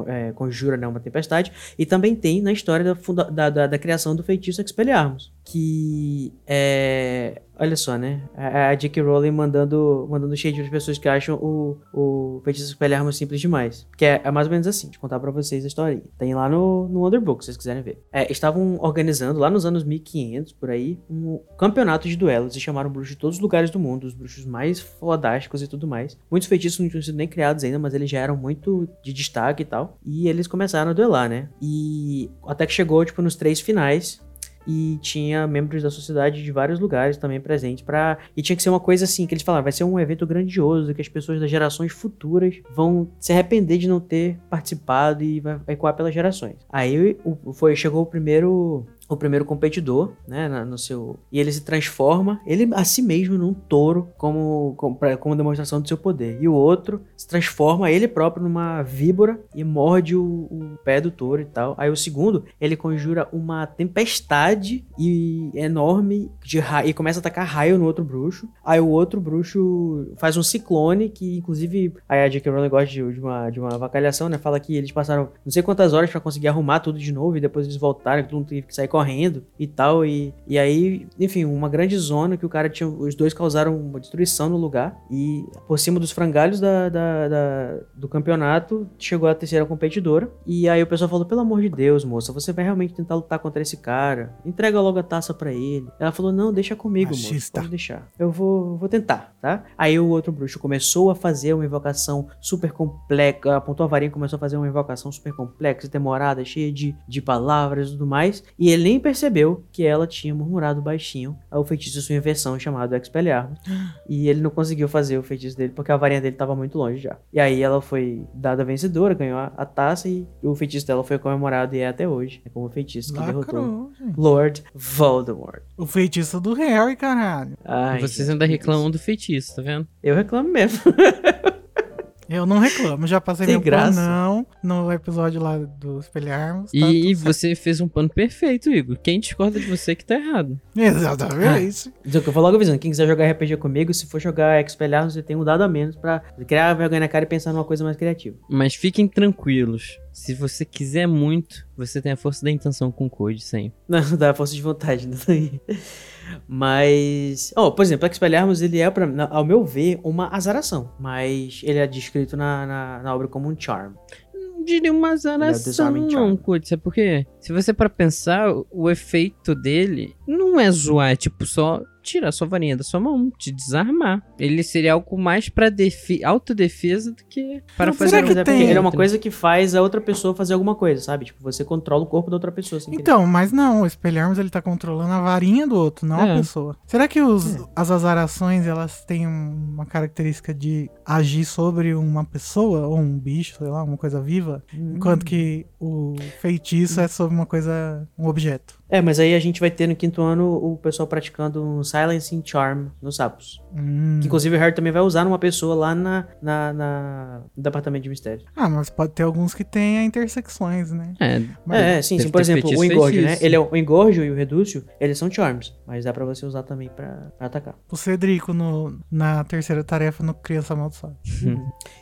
é, é, conjura né, uma tempestade. E também tem na história da, da, da- da criação do feitiço Expelliarmus. Que é. Olha só, né? A, a J.K. Rowling mandando, mandando shade para as pessoas que acham o, o feitiço Expelliarmus simples demais. Que é, é mais ou menos assim, eu contar pra vocês a história. Tem lá no, no Underbook, se vocês quiserem ver. É, estavam organizando, lá nos anos 1500, por aí, um campeonato de duelos e chamaram bruxos de todos os lugares do mundo, os bruxos mais fodásticos e tudo mais. Muitos feitiços não tinham sido nem criados ainda, mas eles já eram muito de destaque e tal. E eles começaram a duelar, né? E até que chegou, tipo, nos três finais, e tinha membros da sociedade de vários lugares também presentes para e tinha que ser uma coisa assim que eles falaram vai ser um evento grandioso que as pessoas das gerações futuras vão se arrepender de não ter participado e vai ecoar pelas gerações. Aí o, foi chegou o primeiro o primeiro competidor, né, no seu e ele se transforma ele a si mesmo num touro como como, pra- como demonstração do seu poder e o outro se transforma ele próprio numa víbora e morde o, o pé do touro e tal aí o segundo ele conjura uma tempestade e enorme de ra- e começa a atacar raio no outro bruxo. Aí o outro bruxo faz um ciclone que inclusive aí a J.K. Rowling gosta de, de uma de uma avacalhação, né? Fala que eles passaram não sei quantas horas pra conseguir arrumar tudo de novo e depois eles voltaram, todo mundo teve que sair correndo e tal e, e aí, enfim, uma grande zona que o cara tinha os dois causaram uma destruição no lugar e por cima dos frangalhos da, da- da- do campeonato chegou a terceira competidora e aí o pessoal falou pelo amor de Deus, moça, você vai realmente tentar lutar contra esse cara? Entrega logo a taça pra ele. Ela falou: "Não, deixa comigo, moça. Pode deixar. Eu vou, vou tentar, tá?" Aí o outro bruxo começou a fazer uma invocação super complexa, apontou a varinha e começou a fazer uma invocação super complexa, demorada, cheia de, de palavras e tudo mais, e ele nem percebeu que ela tinha murmurado baixinho o feitiço sua inversão chamado Expelliarmus. E ele não conseguiu fazer o feitiço dele porque a varinha dele tava muito longe já. E aí ela foi dada vencedora, ganhou a, a taça e o feitiço dela foi comemorado e é até hoje. É como o feitiço que derrotou Lacrou, gente. Lord Voldemort. O feitiço do Harry, caralho. Ai, Vocês ainda que reclamam do feitiço, tá vendo? Eu reclamo mesmo. Eu não reclamo, já passei Sem meu graça. não no episódio lá do Espelharmos. tá E, você fez um pano perfeito, Igor. Quem discorda de você que tá errado. Exatamente. Então, que eu vou logo avisando, quem quiser jogar RPG comigo, se for jogar Expelliarmus, você tem um dado a menos pra criar vergonha na cara e pensar numa coisa mais criativa. Mas fiquem tranquilos. Se você quiser muito, você tem a força da intenção com o Code sempre. Não, dá força de vontade, não tem. Mas. Oh, por exemplo, Expelliarmus, ele é, pra, ao meu ver, uma azaração. Mas ele é descrito na, na, na obra como um charm. Diria uma azaração, Disarming Charm. não, Code. Sabe por quê? Se você para pensar, o- o efeito dele não é zoar, é tipo só tirar sua varinha da sua mão, te desarmar. Ele seria algo mais pra autodefesa do que para Não, fazer será um que é tem- ele é uma coisa que faz a outra pessoa fazer alguma coisa, sabe? Tipo, você controla o corpo da outra pessoa. Sem querer. Então, mas não, o Espelharmos ele tá controlando a varinha do outro, não É. a pessoa. Será que os, É. as azarações elas têm uma característica de agir sobre uma pessoa ou um bicho, sei lá, uma coisa viva, Hum. enquanto que o feitiço é sobre uma coisa, um objeto? É, mas aí a gente vai ter no quinto ano o pessoal praticando um Silencing Charm nos sapos. Hum. Que inclusive o Harry também vai usar numa pessoa lá na, na, na- no departamento de mistério. Ah, mas pode ter alguns que tenha intersecções, né? É, Mas- é, sim, sim. Por exemplo, o engorge, né? Ele é o o engorge e o redúcio, eles são charms. Mas dá pra você usar também pra, pra atacar. O Cedrico no, na terceira tarefa no Criança Amaldiçoada.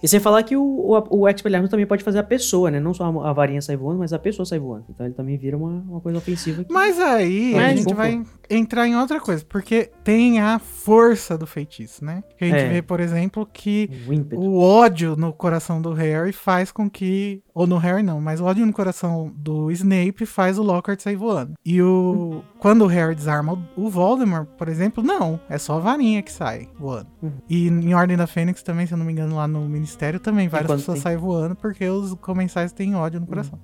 E sem falar que o, o, o Expelliarmus também pode fazer a pessoa, né? Não só a, a varinha sai voando, mas a pessoa sai voando. Então ele também vira uma, uma coisa ofensiva. que- Mas aí a gente vamos vai entrar em outra coisa, porque tem a força do feitiço, né? Que a gente É. vê, por exemplo, que O o ódio no coração do Harry faz com que. Ou no Harry não, mas o ódio no coração do Snape faz o Lockhart sair voando. E o. Quando o Harry desarma o Voldemort, por exemplo, não. É só a varinha que sai voando. Uhum. E em Ordem da Fênix também, se eu não me engano, lá no Ministério também, várias pessoas tem- saem voando porque os comensais têm ódio no coração.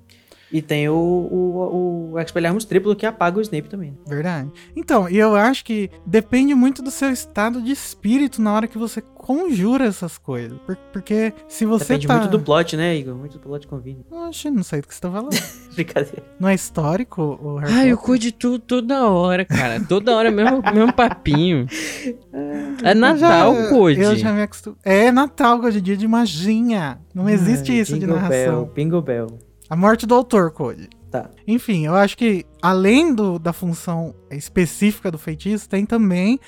E tem o, o, o Expelliarmus triplo que apaga o Snape também. né? Verdade. Então, e eu acho que depende muito do seu estado de espírito na hora que você conjura essas coisas. Por- porque se você Depende tá... muito do plot, né, Igor? Muito do plot convine. Oxe, não sei do que você tá falando. Brincadeira. Não é histórico o Harry Ai, eu cuido de tudo toda hora, cara. Toda hora mesmo, mesmo papinho. É Eu Natal, Code. Eu já me acostumo. É Natal, Code, dia de magia. Não existe Ai, isso de narração. Bell, Bingo Bell. A morte do autor, Code. Tá. Enfim, eu acho que além do, da função específica do feitiço, tem também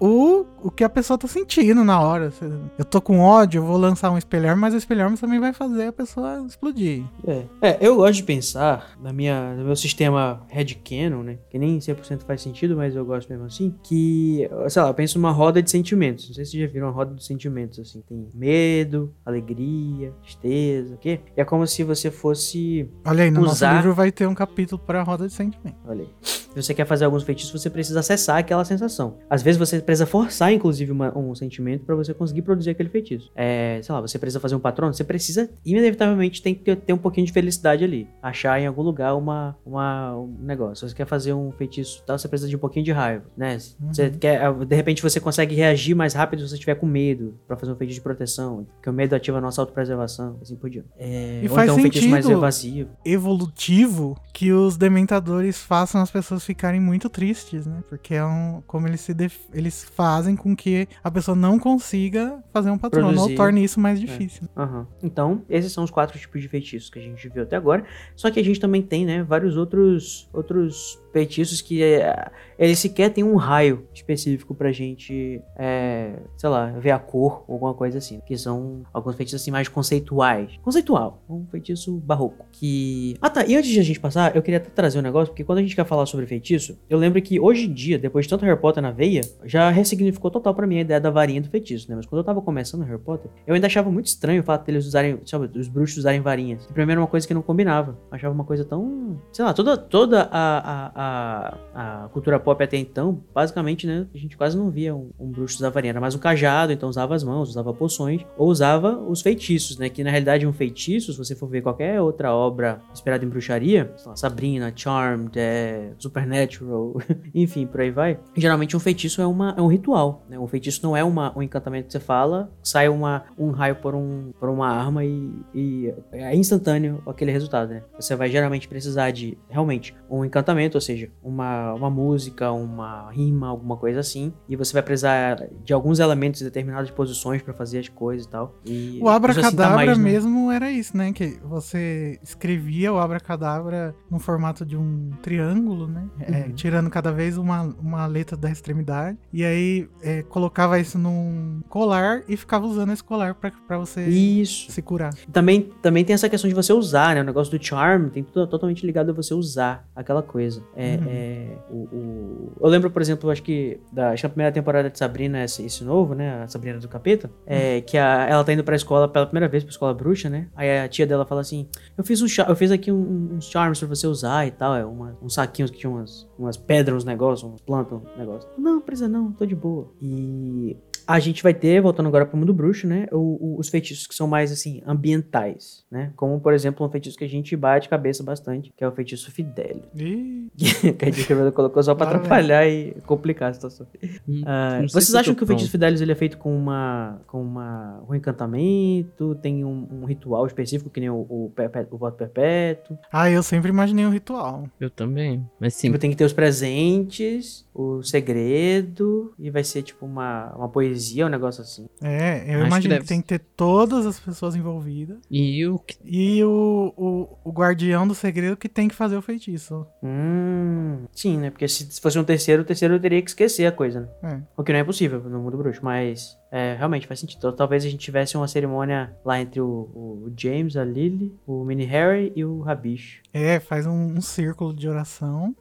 o, o que a pessoa tá sentindo na hora. Eu tô com ódio, eu vou lançar um espelharme, mas o espelharme também vai fazer a pessoa explodir. É. é, eu gosto de pensar na minha, no meu sistema headcanon, né? Que nem 100% faz sentido, mas eu gosto mesmo assim. Que, sei lá, eu penso numa roda de sentimentos. Não sei se vocês já viram uma roda de sentimentos, assim. Tem medo, alegria, tristeza, o quê? E é como se você fosse Olha aí, no Usar- nosso livro vai ter um capítulo para a roda de sentimento. Olha aí. Se você quer fazer alguns feitiços, você precisa acessar aquela sensação. Às vezes você precisa forçar, inclusive, uma- um sentimento pra você conseguir produzir aquele feitiço. É, sei lá, você precisa fazer um patrono, você precisa, inevitavelmente, tem que ter, ter um pouquinho de felicidade ali. Achar em algum lugar uma, uma- um negócio. Se você quer fazer um feitiço tal, você precisa de um pouquinho de raiva, né? Você quer, de repente você consegue reagir mais rápido se você estiver com medo pra fazer um feitiço de proteção. Porque o medo ativa a nossa autopreservação, assim por diante. É, E faz então um feitiço mais sentido. evasivo. Evolutivo que os dementadores façam as pessoas ficarem muito tristes, né? Porque é um. Como eles se def- eles fazem com que a pessoa não consiga fazer um patrono Produzir. ou torne isso mais difícil. Aham. Então, esses são os quatro tipos de feitiços que a gente viu até agora. Só que a gente também tem, né, vários outros outros feitiços que é, eles sequer têm um raio específico pra gente, é, sei lá, ver a cor ou alguma coisa assim. Que são alguns feitiços assim mais conceituais. Conceitual, um feitiço barroco. Que. Ah tá, e antes de a gente passar, eu queria até trazer um negócio, porque quando a gente quer falar sobre feitiço, eu lembro que hoje em dia, depois de tanto Harry Potter na veia, já ressignificou total pra mim a ideia da varinha do feitiço, né? Mas quando eu tava começando Harry Potter, eu ainda achava muito estranho o fato deles usarem, sabe, os bruxos usarem varinhas. Mim era uma coisa que não combinava. Achava uma coisa tão. Sei lá, toda, toda a, a, a, a cultura pop até então, basicamente, né? A gente quase não via um, um bruxo usar varinha. Era mais um cajado, então usava as mãos, usava poções, ou usava os feitiços, né? Que na realidade um feitiço, se você for ver qualquer outra obra inspirada em bruxaria, lá, Sabrina, Charmed, é, Supernatural, enfim, por aí vai. Geralmente um feitiço é, uma, é um ritual, né? Um feitiço não é uma, um encantamento que você fala, sai uma, um raio por, um, por uma arma e, e é instantâneo aquele resultado, né? Você vai geralmente precisar de, realmente, um encantamento, ou seja, uma, uma música, uma rima, alguma coisa assim, e você vai precisar de alguns elementos, determinadas posições pra fazer as coisas e tal. E O abracadabra mais no- mesmo era isso, né? Que você escrevia o abracadabra no formato de um triângulo, né? É, Uhum. tirando cada vez uma, uma letra da extremidade. E aí é, colocava isso num colar e ficava usando esse colar pra, pra você Isso. se curar. Também, também tem essa questão de você usar, né? O negócio do charm tem tudo totalmente ligado a você usar aquela coisa. É, Uhum. é, o, o- Eu lembro, por exemplo, acho que da acho que primeira temporada de Sabrina, esse, esse novo, né? A Sabrina do Capeta, é que a- ela tá indo pra escola pela primeira vez, pra escola bruxa, né? Aí a tia dela fala assim: Eu fiz, um eu fiz aqui um- uns charms pra você usar e tal. É uma, uns saquinhos que tinham umas, umas pedras, uns negócios, umas plantas, uns negócios. Não, precisa não, tô de boa. E a gente vai ter, voltando agora pro mundo bruxo, né? o- o- os feitiços que são mais, assim, ambientais, né? Como, por exemplo, um feitiço que a gente bate cabeça bastante, que é o feitiço Fidelio. Ih, que a gente colocou só vem. atrapalhar e complicar a situação. Hum, sei vocês acham que o feitiço. Fidelis ele é feito com uma, com uma, com encantamento, tem um, um ritual específico, que nem o, o, o voto perpétuo. Ah, eu sempre imaginei um ritual. Eu também. Mas sim, Tipo, tem que ter os presentes, o segredo, e vai ser tipo uma, uma poesia, um negócio assim. É, eu Acho que imagino que, deve tem que ter todas as pessoas envolvidas. e o que E o, o, o guardião do segredo que tem que fazer o feitiço. Hum, sim, né? Porque se, se fosse um terceiro, o terceiro teria que esquecer a coisa, né? É. O que não é possível no mundo bruxo, mas é, realmente faz sentido. Então, talvez a gente tivesse uma cerimônia lá entre o, o James, a Lily, o Mini Harry e o Rabicho. É, faz um, um círculo de oração.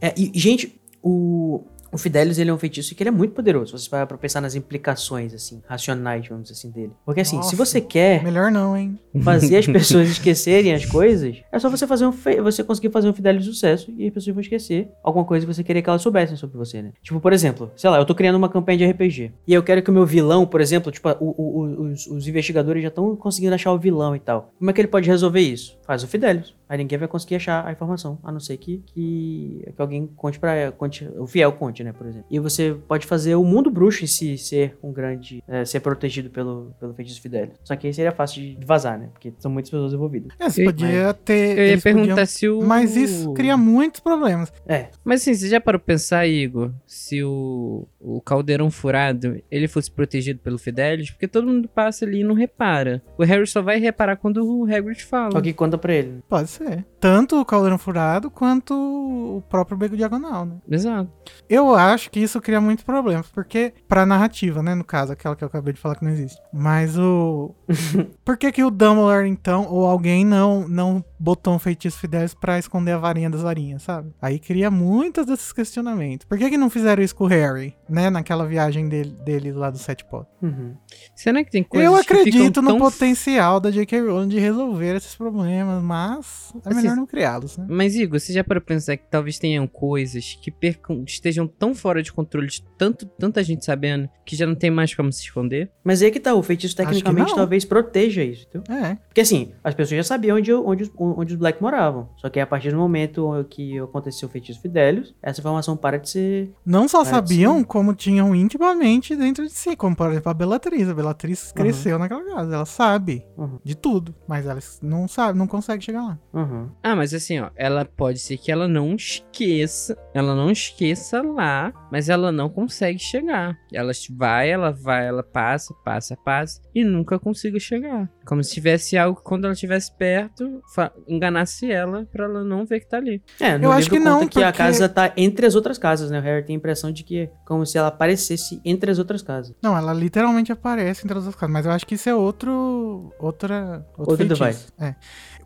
É, e, gente, o, o Fidelius, ele é um feitiço que ele é muito poderoso. Se você parar pra pensar nas implicações, assim, racionais, vamos dizer assim, dele. Porque, assim, se Nossa. você quer Melhor não, hein? fazer as pessoas esquecerem as coisas, é só você fazer um fe- você conseguir fazer um Fidelis de sucesso e as pessoas vão esquecer alguma coisa que você queria que elas soubessem sobre você, né? Tipo, por exemplo, sei lá, eu tô criando uma campanha de RPG. E eu quero que o meu vilão, por exemplo, tipo, o- o- os, os investigadores já estão conseguindo achar o vilão e tal. Como é que ele pode resolver isso? Faz o Fidelis. Aí ninguém vai conseguir achar a informação, a não ser que, que, que alguém conte pra. Conte, o fiel conte, né, por exemplo. E você pode fazer o mundo bruxo em si ser um grande. é, ser protegido pelo, pelo feitiço Fidelis. Só que aí seria fácil de vazar, né? Porque são muitas pessoas envolvidas. É, você podia ter. eu ia perguntar podiam- se o Mas isso cria muitos problemas. É. Mas assim, você já parou pra pensar, Igor, se o, o caldeirão furado ele fosse protegido pelo Fidelis, porque todo mundo passa ali e não repara. O Harry só vai reparar quando o Hagrid fala. Alguém conta pra ele. Pode ser. Tanto o caldeirão furado quanto o próprio beco diagonal, né? Exato. Eu acho que isso cria muitos problemas, porque pra narrativa, né, no caso, aquela que eu acabei de falar que não existe. Mas o Por que que o Dumbledore então ou alguém não não botou um feitiço Fidelis pra esconder a varinha das varinhas, sabe? Aí cria muitos desses questionamentos. Por que que não fizeram isso com o Harry, né, naquela viagem dele, dele lá do Sete Potes? Uhum. Será que tem coisas Eu acredito no tão potencial da J.K. Rowling de resolver esses problemas, mas é Assim, melhor não criá-los, né? Mas, Igor, você já para pensar que talvez tenham coisas que percam, estejam tão fora de controle de tanto, tanta gente sabendo que já não tem mais como se esconder? Mas aí que tá, o feitiço tecnicamente talvez proteja isso, entendeu? É. Porque assim, as pessoas já sabiam onde, onde, os- onde os Black moravam. Só que a partir do momento que aconteceu o feitiço Fidelius, essa informação para de ser. Não só sabiam, sim. como tinham intimamente dentro de si, como por exemplo a Bellatrix. A Bellatrix Uhum. cresceu naquela casa, ela sabe Uhum. de tudo, mas ela não sabe, não consegue chegar lá. Uhum. Ah, mas assim, ó, ela pode ser que ela não esqueça, ela não esqueça lá, mas ela não consegue chegar. Ela vai, ela vai, ela passa, passa, passa e nunca consiga chegar. Como se tivesse algo que quando ela estivesse perto, enganasse ela pra ela não ver que tá ali. É, no Eu acho que não, conta que a porque- casa tá entre as outras casas, né? O Harry tem a impressão de que é como se ela aparecesse entre as outras casas. Não, ela literalmente aparece entre as duas casas, mas eu acho que isso é outro outra outro, Outro device. É.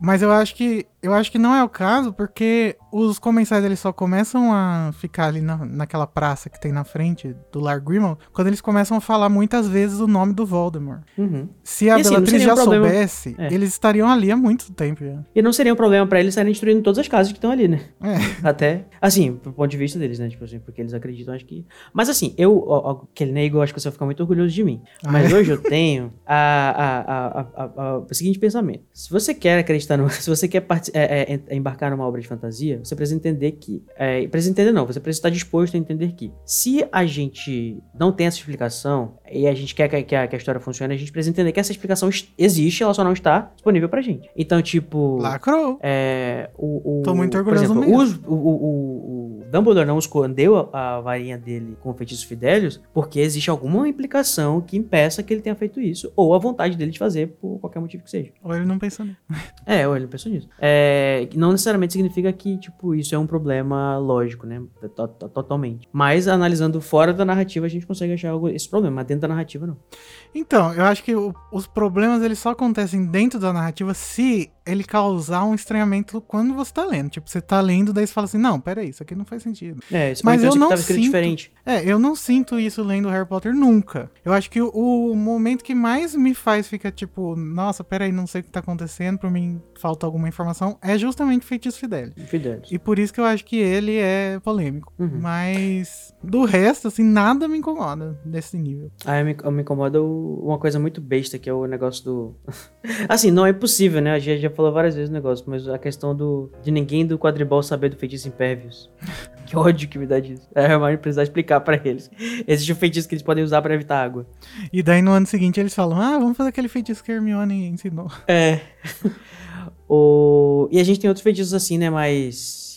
Mas eu acho que eu acho que não é o caso, porque os comensais eles só começam a ficar ali na, naquela praça que tem na frente do Lar Grimmauld quando eles começam a falar muitas vezes o nome do Voldemort. Uhum. Se a E assim, Bellatrix já um problema- soubesse, É. eles estariam ali há muito tempo já. E não seria um problema pra eles estarem destruindo todas as casas que estão ali, né? É. Até, assim, pro ponto de vista deles, né? Tipo assim, porque eles acreditam, acho que. Mas assim, eu, aquele nego, acho que você vai ficar muito orgulhoso de mim. Ah, Mas é? hoje eu tenho a, a, a, o seguinte pensamento. Se você quer acreditar no. Se você quer parti- é, é, é, embarcar numa obra de fantasia, você precisa entender que. É, precisa entender, não. Você precisa estar disposto a entender que. Se a gente não tem essa explicação e a gente quer que, que a, que a história funcione, a gente precisa entender que essa explicação existe, ela só não está disponível pra gente. Então, tipo. Lacrou. É, o, o, Tô muito por orgulhoso exemplo, mesmo. os- o, o, o, Dumbledore não escondeu a, a varinha dele com o feitiço Fidelius porque existe alguma implicação que impeça que ele tenha feito isso, ou a vontade dele de fazer por qualquer motivo que seja. Ou ele não pensou nisso. É, ou ele pensou nisso. É, que não necessariamente significa que, tipo, isso é um problema lógico, né? To- to- Totalmente. Mas analisando fora da narrativa, a gente consegue achar algo, esse problema, mas dentro da narrativa, não. Então, eu acho que o- os problemas eles só acontecem dentro da narrativa se ele causar um estranhamento quando você tá lendo. Tipo, você tá lendo, daí você fala assim, não, peraí, isso aqui não faz sentido. É, isso Mas foi eu que não sinto- diferente. É, eu não sinto isso lendo Harry Potter nunca. Eu acho que o, o momento que mais me faz ficar tipo, nossa, peraí, não sei o que tá acontecendo, pra mim falta alguma informação, é justamente Feitiço Fidelis. Fidelius. E por isso que eu acho que ele é polêmico. Uhum. Mas do resto, assim, nada me incomoda desse nível. Aí me, me incomoda uma coisa muito besta, que é o negócio do. assim, não é possível, né? Já, já, falou várias vezes o negócio, mas a questão do de ninguém do quadribol saber do feitiço Impervious. que ódio que me dá disso. A Hermione precisar explicar pra eles. Existe um feitiço que eles podem usar pra evitar água. E daí no ano seguinte eles falam: Ah, vamos fazer aquele feitiço que a Hermione ensinou. É. o... E a gente tem outros feitiços assim, né?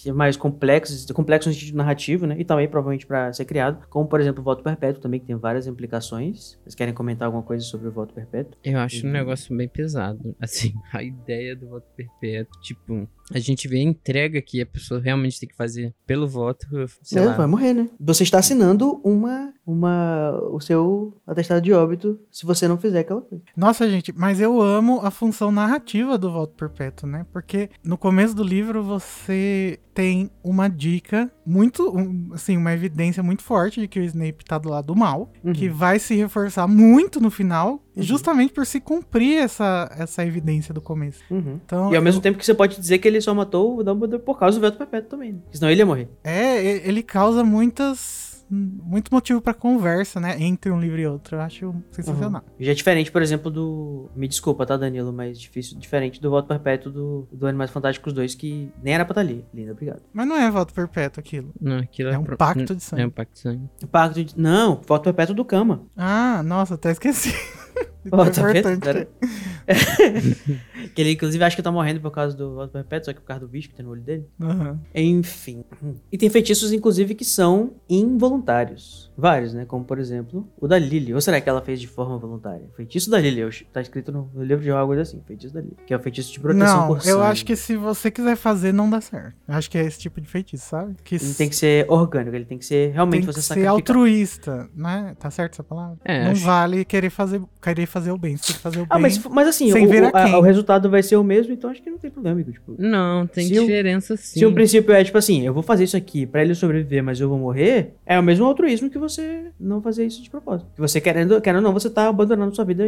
Mais, mais complexos, complexos no sentido narrativo, né? E também provavelmente pra ser criado. Como, por exemplo, o voto perpétuo também, que tem várias implicações. Vocês querem comentar alguma coisa sobre o voto perpétuo? Eu acho um Uhum. negócio bem pesado. Assim, a ideia do voto perpétuo, tipo, a gente vê a entrega que a pessoa realmente tem que fazer pelo voto, sei É, vai morrer, né? Você está assinando uma, uma, o seu atestado de óbito se você não fizer aquela coisa. Nossa, gente, mas eu amo a função narrativa do voto perpétuo, né? Porque no começo do livro você tem uma dica muito, um, assim, uma evidência muito forte de que o Snape tá do lado do mal, Uhum. que vai se reforçar muito no final, Uhum. justamente por se cumprir essa, essa evidência do começo. Uhum. Então, E ao mesmo tempo que você pode dizer que ele só matou o Dumbledore por causa do veto perpétuo também. Né? Senão ele ia morrer. é, ele causa muitas muito motivo pra conversa, né, entre um livro e outro. Eu acho sensacional. Já é diferente, por exemplo, do. Me desculpa, tá, Danilo, mas difícil, diferente do voto perpétuo do, do Animais Fantásticos 2, que nem era pra estar ali. Lindo, obrigado. Mas não é voto perpétuo aquilo. Não, aquilo É um pro- pacto de sangue. É um pacto de sangue. Pacto de. Não, voto perpétuo do Cama. Ah, nossa, até esqueci. Tá vendo? importante Era- que que ele, inclusive, acha que tá morrendo por causa do voto perpétuo, só que por causa do bicho que tem no olho dele. Aham. Enfim. E tem feitiços, inclusive, que são involuntários. Vários, né? Como, por exemplo, o da Lily. Ou será que ela fez de forma voluntária? Feitiço da Lily. eu- Tá escrito no, livro de Hogwarts assim. Feitiço da Lily. Que é o feitiço de proteção Não, por eu sangue. acho que se você quiser fazer, não dá certo. Eu acho que é esse tipo de feitiço, sabe? Que Ele tem que ser orgânico. Ele tem que ser realmente tem que você ser sacrificar. altruísta, né? Tá certo essa palavra? É, não acho- vale querer fazer, querer fazer o bem. Você tem que fazer o bem. Ah, mas, mas assim, sem o, ver a a- quem. o resultado vai ser o mesmo, então acho que não tem problema. Tipo, Não, tem diferença sim. se o princípio é, tipo assim, eu vou fazer isso aqui pra ele sobreviver, mas eu vou morrer, é o mesmo altruísmo que você não fazer isso de propósito. Que você querendo, querendo ou não, você tá abandonando sua vida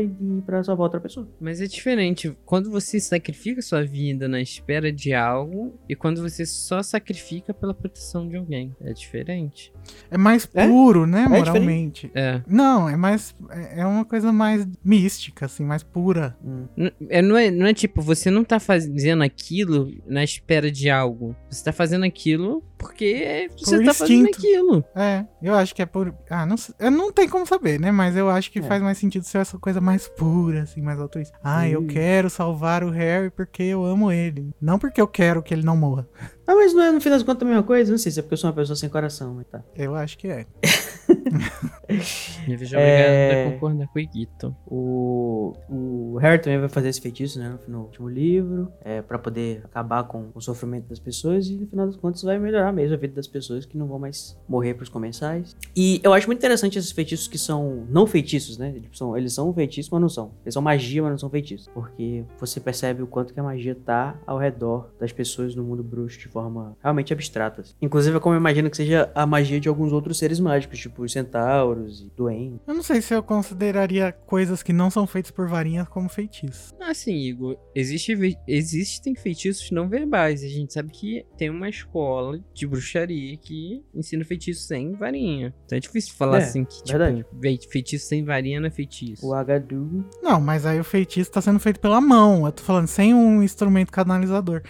pra salvar outra pessoa. Mas é diferente quando você sacrifica sua vida na espera de algo e quando você só sacrifica pela proteção de alguém. É diferente. É mais É? puro, né? diferente? Moralmente. É. não, é mais. É é uma coisa mais mística, assim, mais pura. Hum. É, não, é, não é tipo, você não tá fazendo aquilo na espera de algo. Você tá fazendo aquilo porque você Por tá fazendo instinto. aquilo. É, eu acho que é por. Ah, não sei. Eu não tem como saber, né? Mas eu acho que É. faz mais sentido ser essa coisa mais pura, assim, mais altruísta. Ah, eu quero salvar o Harry porque eu amo ele. Não porque eu quero que ele não morra. Ah, mas não é no fim das contas a mesma coisa? Não sei se é porque eu sou uma pessoa sem coração, mas tá. Eu acho que é. Me vejo É. obrigado a concordar com o Iguito. O, o Harry também vai fazer esse feitiço, né, no, último livro, é, para poder acabar com o sofrimento das pessoas e no final das contas vai melhorar mesmo a vida das pessoas que não vão mais morrer pros comensais. E eu acho muito interessante esses feitiços que são não feitiços, né? Tipo, são, eles são feitiços, mas não são. Eles são magia, mas não são feitiços. Porque você percebe o quanto que a magia tá ao redor das pessoas no mundo bruxo de forma realmente abstrata. Inclusive, é como eu imagino que seja a magia de alguns outros seres mágicos, tipo os centauros e duendes. Eu não sei se eu consideraria coisas que não são feitas por varinhas como feitiços. Assim, Igor, existe, existem feitiços não verbais. A gente sabe que tem uma escola de bruxaria que ensina feitiço sem varinha. Então é difícil falar É, assim que, tipo, verdade. ve- feitiço sem varinha não é feitiço. O Agadu Não, mas aí o feitiço tá sendo feito pela mão. Eu tô falando sem um instrumento canalizador.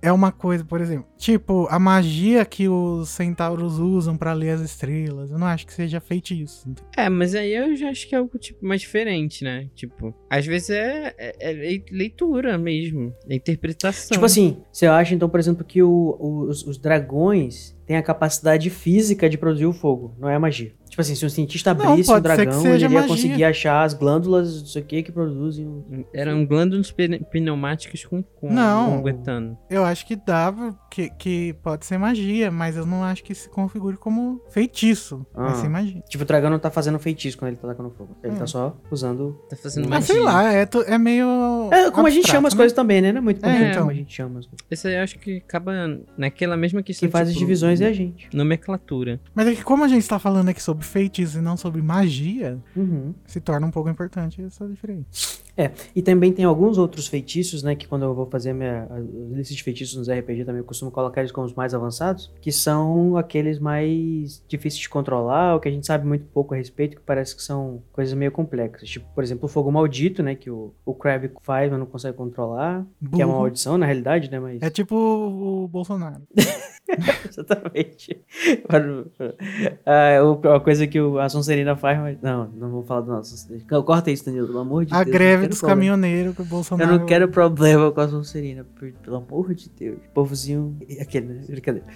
É uma coisa, por exemplo, tipo, a magia que os centauros usam pra ler as estrelas. Eu não acho que seja feitiço. É, mas aí eu já acho que é algo tipo mais diferente, né? Tipo, às vezes é, é- é lei- leitura mesmo, é interpretação. Tipo assim, você acha então, por exemplo, que o- o- os, os dragões têm a capacidade física de produzir o fogo, não é a magia. Tipo assim, se um cientista Não, abrisse um ser que dragão, ele ia magia. conseguir achar as glândulas, não sei o que, que produzem. o- Eram glândulas pne- pneumáticas com, com Não. com etano. Eu acho que dá, que, que pode ser magia, mas eu não acho que se configure como feitiço. Ah. Vai ser magia. Tipo, o dragão não tá fazendo feitiço quando ele tá tacando fogo. Ele Hum. tá só usando. Tá fazendo Mas Mas sei lá, é, é meio. É como a gente abstrato, chama as né? coisas também, né? Não é muito É, comum então. como a gente chama as coisas. Isso aí eu acho que acaba naquela mesma questão. Quem faz as tipo, divisões é a gente. Nomenclatura. Mas é que como a gente tá falando aqui sobre feitiço e não sobre magia, Uhum. se torna um pouco importante essa diferença. É, e também tem alguns outros feitiços, né? Que quando eu vou fazer a minha a lista de feitiços nos RPG também eu costumo colocar eles como os mais avançados, que são aqueles mais difíceis de controlar, ou que a gente sabe muito pouco a respeito, que parece que são coisas meio complexas. Tipo, por exemplo, o fogo maldito, né? Que o, o faz, mas não consegue controlar. Que é uma Burro. maldição, na realidade, né? Mas. É tipo o Bolsonaro. Exatamente. Ah, uma coisa que a Sonserina faz, mas. Não, não vou falar do nosso. Corta isso, Danilo, pelo amor de a Deus. não greve dos caminhoneiros que o Bolsonaro. Eu não quero problema com a Sonserina, pelo amor de Deus. Povozinho. Aquele, né? Brincadeira.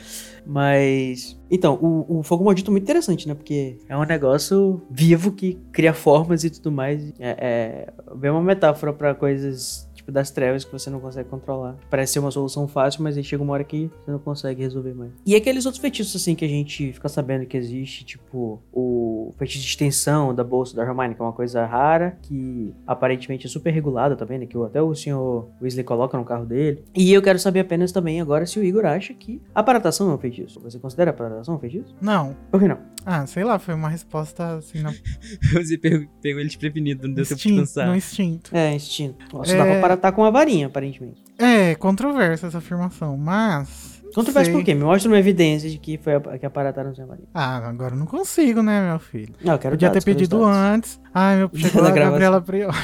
Mas. Então, o, o Fogo Maldito é muito interessante, né? Porque é um negócio vivo que cria formas e tudo mais. É, é bem uma metáfora pra coisas tipo das trevas que você não consegue controlar. Parece ser uma solução fácil, mas aí chega uma hora que você não consegue resolver mais. E aqueles outros feitiços, assim, que a gente fica sabendo que existe, tipo o feitiço de extensão da bolsa da Hermione, que é uma coisa rara, que aparentemente é super regulada também, né? Que até o senhor Weasley coloca no carro dele. E eu quero saber apenas também agora se o Igor acha que a paratação é um feitiço. Você considera a paratação um feitiço? Não. Por que não? Ah, sei lá, foi uma resposta assim, no Você pegou, pegou ele desprevenido, não deu tempo de instinto. pensar. No instinto. É, instinto. Nossa, É. dá pra paratar com uma varinha, aparentemente. É, controversa essa afirmação, mas. Controverso sei. por quê? Me mostra uma evidência de que foi a, que a parataram sem a varinha. Ah, agora eu não consigo, né, meu filho? Não, eu quero Podia ter dados, quero pedido antes. Ai, meu, chegou Na a. Gabriela Prior.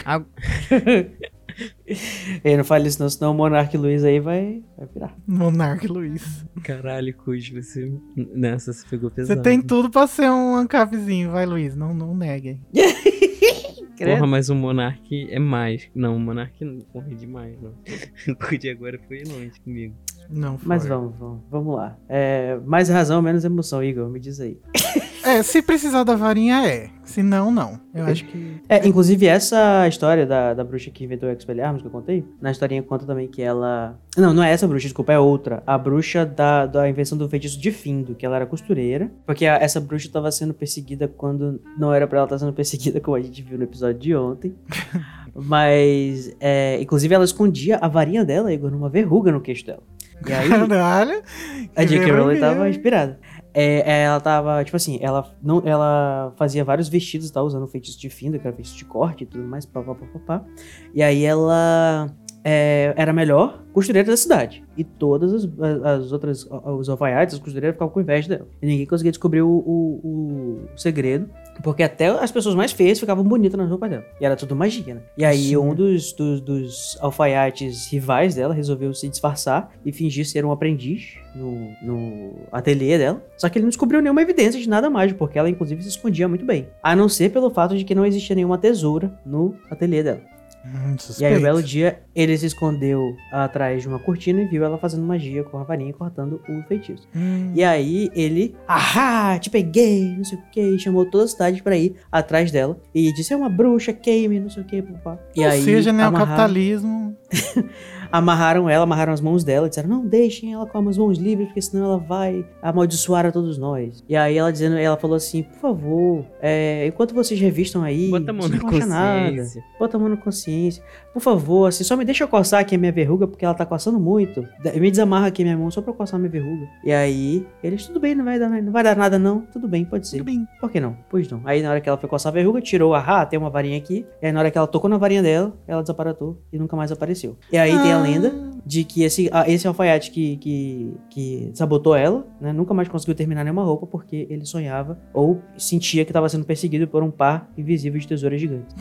Ei, não fale isso não, senão o Monark Luiz aí vai, vai virar. Monarque Luiz. Caralho, Cujo, você. Nessa você pegou pesado. Você tem tudo pra ser um ancapzinho, vai, Luiz. Não, não negue. Porra, mas o Monark é mais. Não, o Monark não corre demais, não. O Cujo agora foi longe comigo. Não foi. Mas vamos, vamos, vamos lá. É, mais razão, menos emoção, Igor, me diz aí. É, se precisar da varinha, é. Se não, não. Eu acho que. É, inclusive essa história da, da bruxa que inventou o Expelliarmus que eu contei, na historinha conta também que ela... Não, não é essa bruxa, desculpa, é outra. A bruxa da, da invenção do feitiço de Findo, que ela era costureira, porque a- essa bruxa estava sendo perseguida quando não era pra ela estar sendo perseguida, como a gente viu no episódio de ontem. Mas, é, inclusive ela escondia a varinha dela, Igor, numa verruga no queixo dela. E aí... Caralho. A J.K. Rowling tava inspirada. É, é, ela tava, tipo assim, ela, não, ela fazia vários vestidos, tá? Usando feitiço de finda, que era feitiço de corte e tudo mais, pá, pá, pá, pá, pá. E aí ela é, era a melhor costureira da cidade. E todas as, as outras, os alfaiates, as costureiras ficavam com inveja dela. E ninguém conseguia descobrir o, o, o segredo, porque até as pessoas mais feias ficavam bonitas nas roupas dela. E era tudo magia, né? E aí Sim. um dos, dos, dos alfaiates rivais dela resolveu se disfarçar e fingir ser um aprendiz no, no ateliê dela. Só que ele não descobriu nenhuma evidência de nada mágico, porque ela inclusive se escondia muito bem. A não ser pelo fato de que não existia nenhuma tesoura no ateliê dela. Hum, E aí, um belo dia, ele se escondeu atrás de uma cortina e viu ela fazendo magia com a varinha e cortando o feitiço. Hum, E aí, ele, ahá, te peguei, não sei o que, chamou toda a cidade pra ir atrás dela. E disse, é uma bruxa, queime, não sei o que, papá. E Ou aí, seja, né, o capitalismo. amarraram ela, amarraram as mãos dela, disseram, não deixem ela com as mãos livres, porque senão ela vai amaldiçoar a todos nós. E aí, ela dizendo, ela falou assim, por favor, é, enquanto vocês revistam aí, Bota a mão na não acham nada. consciência. Bota a mão na consciência. Por favor, assim, só me deixa eu coçar aqui a minha verruga, porque ela tá coçando muito. Me desamarra aqui a minha mão só pra eu coçar a minha verruga. E aí, eles, tudo bem, não vai dar, não vai dar nada não. Tudo bem, pode ser. Tudo bem. Por que não? Pois não. Aí na hora que ela foi coçar a verruga, tirou, ah, tem uma varinha aqui. E aí na hora que ela tocou na varinha dela, ela desaparatou e nunca mais apareceu. E aí tem a Ah. Lenda de que esse, ah, esse alfaiate que, que, que sabotou ela, né, nunca mais conseguiu terminar nenhuma roupa porque ele sonhava ou sentia que estava sendo perseguido por um par invisível de tesouras gigantes.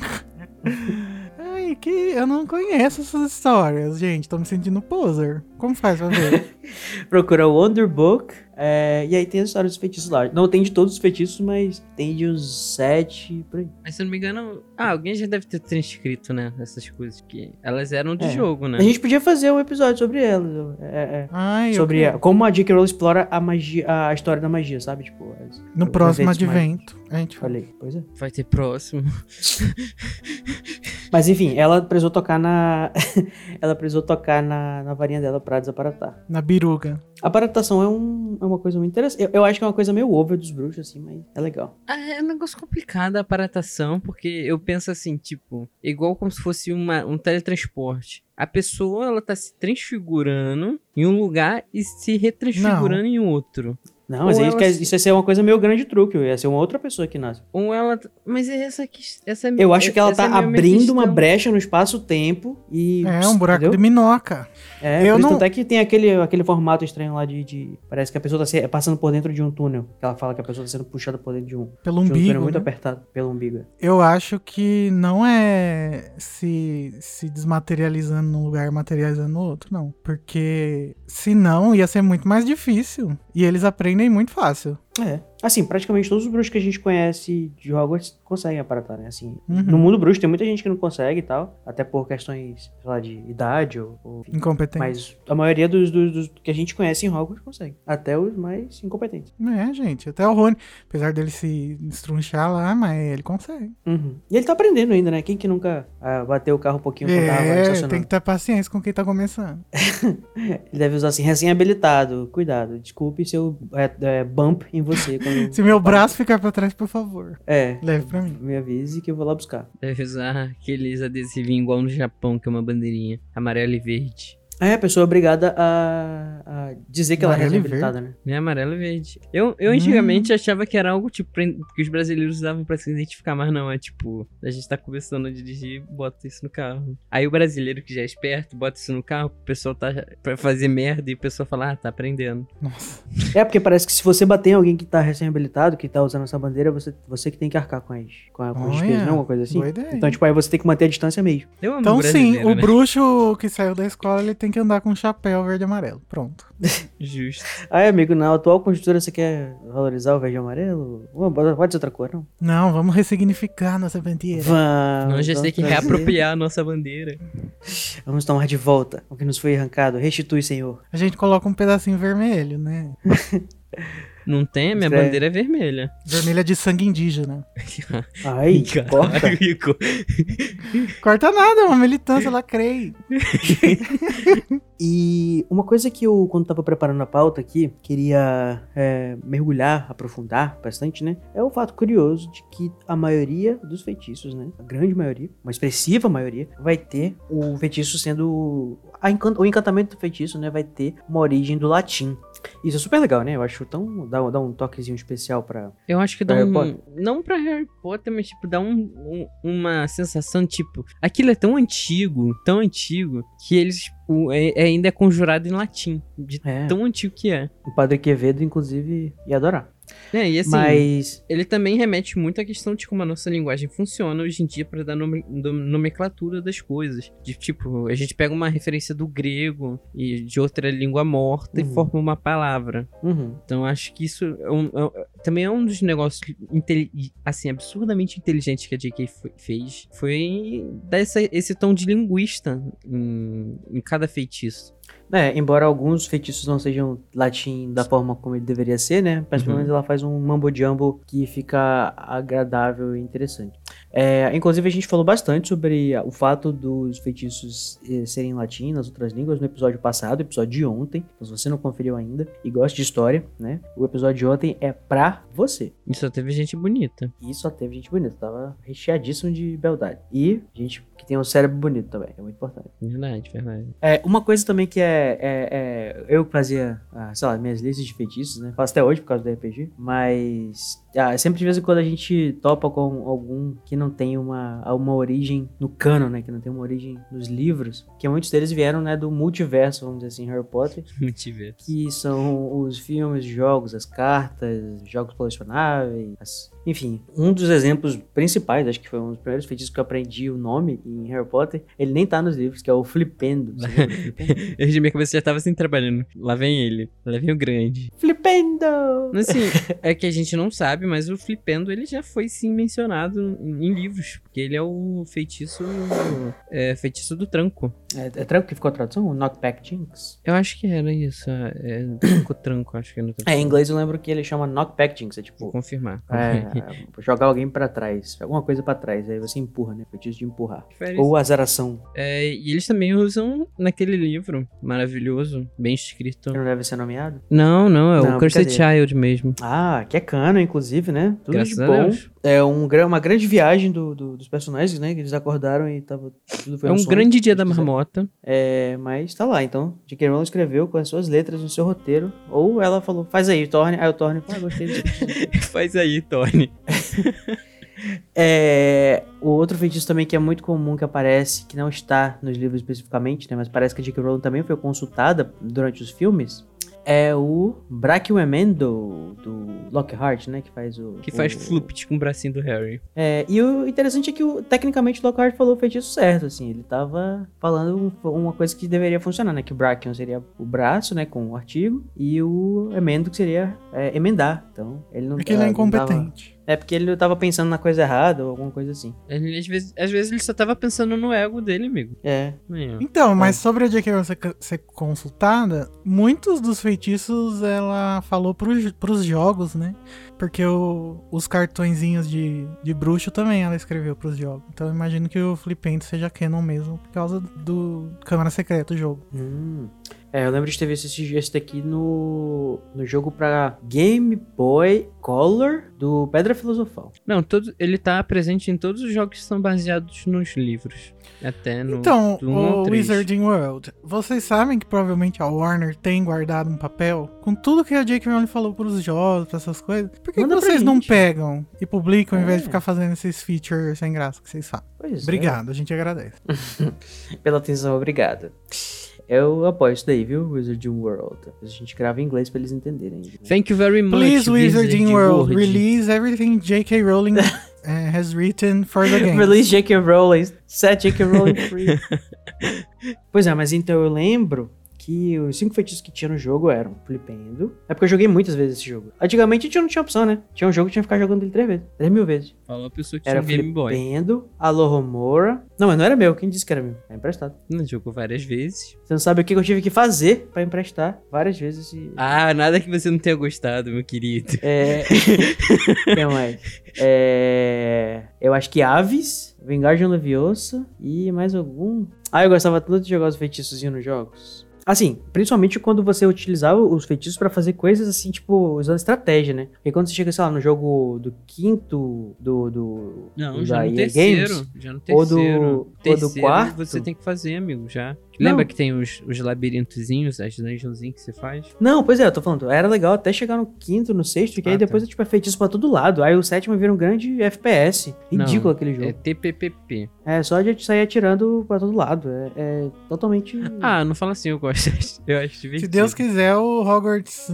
Ai, que eu não conheço essas histórias, gente. Tô me sentindo poser. Como faz pra ver? Procura o Wonder Book. É, e aí tem a história dos feitiços lá. Não tem de todos os feitiços, mas tem de uns sete por aí. Mas se eu não me engano. Ah, alguém já deve ter transcrito, né? Essas coisas. Que elas eram de É. jogo, né? A gente podia fazer um episódio sobre elas. É, é, Ai, eu sobre a- como a J.K. Rowling explora a magia, a história da magia, sabe? Tipo, as- No próximo eventos mais- advento. A gente. Falei, pois é. Vai ter próximo. Mas enfim, ela precisou tocar na. ela precisou tocar na, na varinha dela pra desaparatar. Na biruga. A aparatação é, um, é uma coisa muito interessante. Eu, eu acho que é uma coisa meio óbvia dos bruxos, assim, mas é legal. Ah, é um negócio complicado a aparatação, porque eu penso assim, tipo, igual como se fosse uma, um teletransporte. A pessoa, ela tá se transfigurando em um lugar e se retransfigurando em outro. Não, mas aí ela isso ia ser uma coisa meio grande truque, ia ser uma outra pessoa que nasce. Ou ela. Mas essa aqui. Essa, Eu acho que ela essa tá é minha abrindo uma brecha no espaço-tempo e. É um buraco entendeu? de minhoca. É, Eu por isso não- tanto é que tem aquele, aquele formato estranho lá de, de- Parece que a pessoa tá se- passando por dentro de um túnel. Que ela fala que a pessoa tá sendo puxada por dentro de um, Pelo de um túnel umbigo. muito né? apertado pelo umbigo. Eu acho que não é se, se desmaterializando num lugar, materializando no outro, não. Porque senão ia ser muito mais difícil. E eles aprendem muito fácil. É. Assim, praticamente todos os bruxos que a gente conhece de Hogwarts conseguem aparatar, né? Assim, Uhum. no mundo bruxo tem muita gente que não consegue e tal. Até por questões, sei lá, de idade ou... ou enfim. Incompetente. Mas a maioria dos, dos- dos que a gente conhece em Hogwarts consegue. Até os mais incompetentes. É, gente. Até o Rony, apesar dele se estrunchar lá, mas ele consegue. Uhum. E ele tá aprendendo ainda, né? Quem que nunca ah, bateu o carro um pouquinho quando tava É, estacionando? tem que ter paciência com quem tá começando. Ele deve usar assim, recém-habilitado. Cuidado, desculpe se eu é, é, bump em você. Quando... Se meu braço ficar pra trás, por favor, É, leve pra mim. me avise que eu vou lá buscar. Deve usar aqueles adesivinhos igual no Japão, que é uma bandeirinha amarelo e verde. Aí a pessoa é obrigada a, a dizer que ela é Amarelo recém-habilitada, né? É amarelo e verde. Eu, eu Hum. antigamente achava que era algo tipo que os brasileiros usavam pra se identificar, mas não, é tipo, a gente tá começando a dirigir, bota isso no carro. Aí o brasileiro que já é esperto, bota isso no carro, o pessoal tá pra fazer merda e o pessoal fala, ah, tá aprendendo. Nossa. É, porque parece que se você bater em alguém que tá recém-habilitado, que tá usando essa bandeira, você, você que tem que arcar com as, com, a, com as despesas, não? Alguma coisa assim? boa ideia. Então, tipo, aí você tem que manter a distância mesmo. Então, sim, o né? bruxo que saiu da escola, ele tem que andar com um chapéu verde e amarelo. Pronto. Justo. Aí, amigo, na atual conjuntura você quer valorizar o verde e amarelo? Pode ser outra cor, não? Não, vamos ressignificar nossa bandeira. Vamos. A gente tem que trazer- reapropriar a nossa bandeira. Vamos tomar de volta o que nos foi arrancado. Restitui, Senhor. A gente coloca um pedacinho vermelho, né? Não tem? Minha É. bandeira é vermelha. Vermelha de sangue indígena. Ai, corta. Rico. Corta nada, é uma militância, ela crê. E uma coisa que eu, quando tava preparando a pauta aqui, queria é, mergulhar, aprofundar bastante, né? É o fato curioso de que a maioria dos feitiços, né? A grande maioria, uma expressiva maioria, vai ter o feitiço sendo. a encan- o encantamento do feitiço, né? Vai ter uma origem do latim. Isso é super legal, né? Eu acho tão. dá, dá um toquezinho especial pra. Eu acho que dá Harry um. Potter? Não pra Harry Potter, mas tipo, dá um, um- uma sensação, tipo, aquilo é tão antigo, tão antigo, que eles. o- é- é- ainda é conjurado em latim. De É. tão antigo que é. O Padre Quevedo, inclusive, ia adorar. É, e assim. Mas. Ele também remete muito à questão de como a nossa linguagem funciona hoje em dia para dar nome- nom- nomenclatura das coisas. De tipo, a gente pega uma referência do grego e de outra língua morta e Uhum. forma uma palavra. Uhum. Então acho que isso é um- é também é um dos negócios assim absurdamente inteligentes que a J.K. fe- fez. Foi dar essa- esse tom de linguista em, em cada feitiço. É, embora alguns feitiços não sejam latim da forma como ele deveria ser, né? Mas pelo Uhum. menos ela faz um mambo jumbo que fica agradável e interessante. É, inclusive a gente falou bastante sobre o fato dos feitiços eh, serem em latim nas outras línguas no episódio passado, episódio de ontem. Então, se você não conferiu ainda e gosta de história, né? O episódio de ontem é pra você. E só teve gente bonita. E só teve gente bonita, tava recheadíssimo de beldade. E gente que tem um cérebro bonito também, é muito importante. Verdade, verdade. É, uma coisa também que é, é- é- Eu fazia, ah, sei lá, minhas listas de feitiços, né? Faço até hoje por causa do RPG. Mas. Ah, sempre de vez em quando a gente topa com algum que não tem uma, uma origem no canon, né? Que não tem uma origem nos livros. Que muitos deles vieram, né, do multiverso, vamos dizer assim, Harry Potter. Multiverso. Que são os filmes, jogos, as cartas, jogos colecionáveis. as- Enfim, um dos exemplos principais, acho que foi um dos primeiros feitiços que eu aprendi o nome em Harry Potter. Ele nem tá nos livros, que é o Flipendo. Eu, de minha cabeça já tava assim trabalhando. Lá vem ele. Lá vem o grande. Flipendo! Mas, Assim, é que a gente não sabe, mas o Flipendo ele já foi sim mencionado em, em livros. Porque ele é o feitiço. É, feitiço do tranco. É, é tranco que ficou a tradução? O Knockback Jinx? Eu acho que era isso. É, é tranco, tranco, acho que é no É, em inglês eu lembro que ele chama Knockback Jinx. É Vou tipo. confirmar. É, é, jogar alguém pra trás. Alguma coisa pra trás. Aí você empurra, né? Feitiço de empurrar. Ou azaração. É, e eles também usam naquele livro maravilhoso, bem escrito. Ele não deve ser nomeado? Não, não, é Não, o Cursed. Child mesmo. Ah, que é cano, inclusive, né? Tudo Graças de a bom. É um, uma grande viagem do- do- dos personagens, né? Que eles acordaram e tava, tudo foi É um sonho, grande dia da marmota. É, mas tá lá, então. J.K. Rowling escreveu com as suas letras no seu roteiro. Ou ela falou, faz aí, torne. Aí o torne, ah, gostei disso. Faz aí, Tony. É, o outro feitiço também que é muito comum que aparece, que não está nos livros especificamente, né, mas parece que a J.K. Rowling também foi consultada durante os filmes, é o Brachioemendo do Lockhart, né, que faz o... Que faz o, flupt com o bracinho do Harry. É, e o interessante é que, o, tecnicamente, o Lockhart falou o feitiço certo, assim. Ele tava falando um- uma coisa que deveria funcionar, né? Que o Brachion seria o braço, né? Com o artigo. E o emendo que seria é, emendar. Então, ele não... Porque ele é tava- incompetente. É, porque ele tava pensando na coisa errada ou alguma coisa assim. Ele, às, vezes, às vezes ele só tava pensando no ego dele, amigo. É. Então, mas sobre a J.K. Rowling ser, ser consultada, muitos dos feitiços ela falou pros, pros jogos, né? Porque o- os cartõezinhos de, de bruxo também ela escreveu pros jogos. Então eu imagino que o Flipendo seja canon mesmo, por causa do Câmara Secreta, o jogo. Hum. É, eu lembro de ter visto esse, esse daqui no, no jogo pra Game Boy Color do Pedra Filosofal. Não, todo, ele tá presente em todos os jogos que são baseados nos livros. Até no. então, o. Wizarding World, vocês sabem que provavelmente a Warner tem guardado um papel com tudo que a J.K. Rowling falou pros jogos, pra essas coisas. Por que, que vocês não pegam e publicam ao invés de É. ficar fazendo esses features sem graça que vocês fazem? Pois é. Obrigado, a gente agradece. Pela atenção, obrigado. Eu apoio isso daí, viu? Wizarding World. A gente grava em inglês pra eles entenderem. Thank you very much. Please, Wizarding World, World. release everything J.K. Rowling eh, has written for the game. Release J.K. Rowling. Set J.K. Rowling free. pois é, mas então eu lembro que os cinco feitiços que tinha no jogo eram Flipendo. É porque eu joguei muitas vezes esse jogo. Antigamente a gente não tinha opção, né? Tinha um jogo que tinha que ficar jogando ele três vezes. Três mil vezes. Falou a pessoa que Era tinha um Game Boy. Flipendo, Alohomora. Não, mas não era meu. Quem disse que era meu? É emprestado. Não jogou várias vezes. Você não sabe o que eu tive que fazer pra emprestar várias vezes esse, Ah, nada que você não tenha gostado, meu querido. É. que mais? É. Eu acho que Aves, Vingardium Leviosa e mais algum. Ah, eu gostava tanto de jogar os feitiçozinhos nos jogos. Assim, principalmente quando você utilizava os feitiços pra fazer coisas assim, tipo, usando estratégia, né? Porque quando você chega, sei lá, no jogo do quinto, do. do Não, do já no terceiro. Games, Já no ou do- terceiro. ou do terceiro quarto. Você tem que fazer, amigo, já. Não. Lembra que tem os, os labirintozinhos, as dungeonzinhas que você faz? Não, pois é, eu tô falando, era legal até chegar no quinto, no sexto, que aí Ah, tá. depois tipo, é feitiço pra todo lado. Aí o sétimo vira um grande FPS. Ridículo Não, aquele jogo. É TPPP. É só a gente sair atirando pra todo lado. É, é totalmente. Ah, não fala assim, eu gosto. Eu acho divertido. Se Deus quiser, o Hogwarts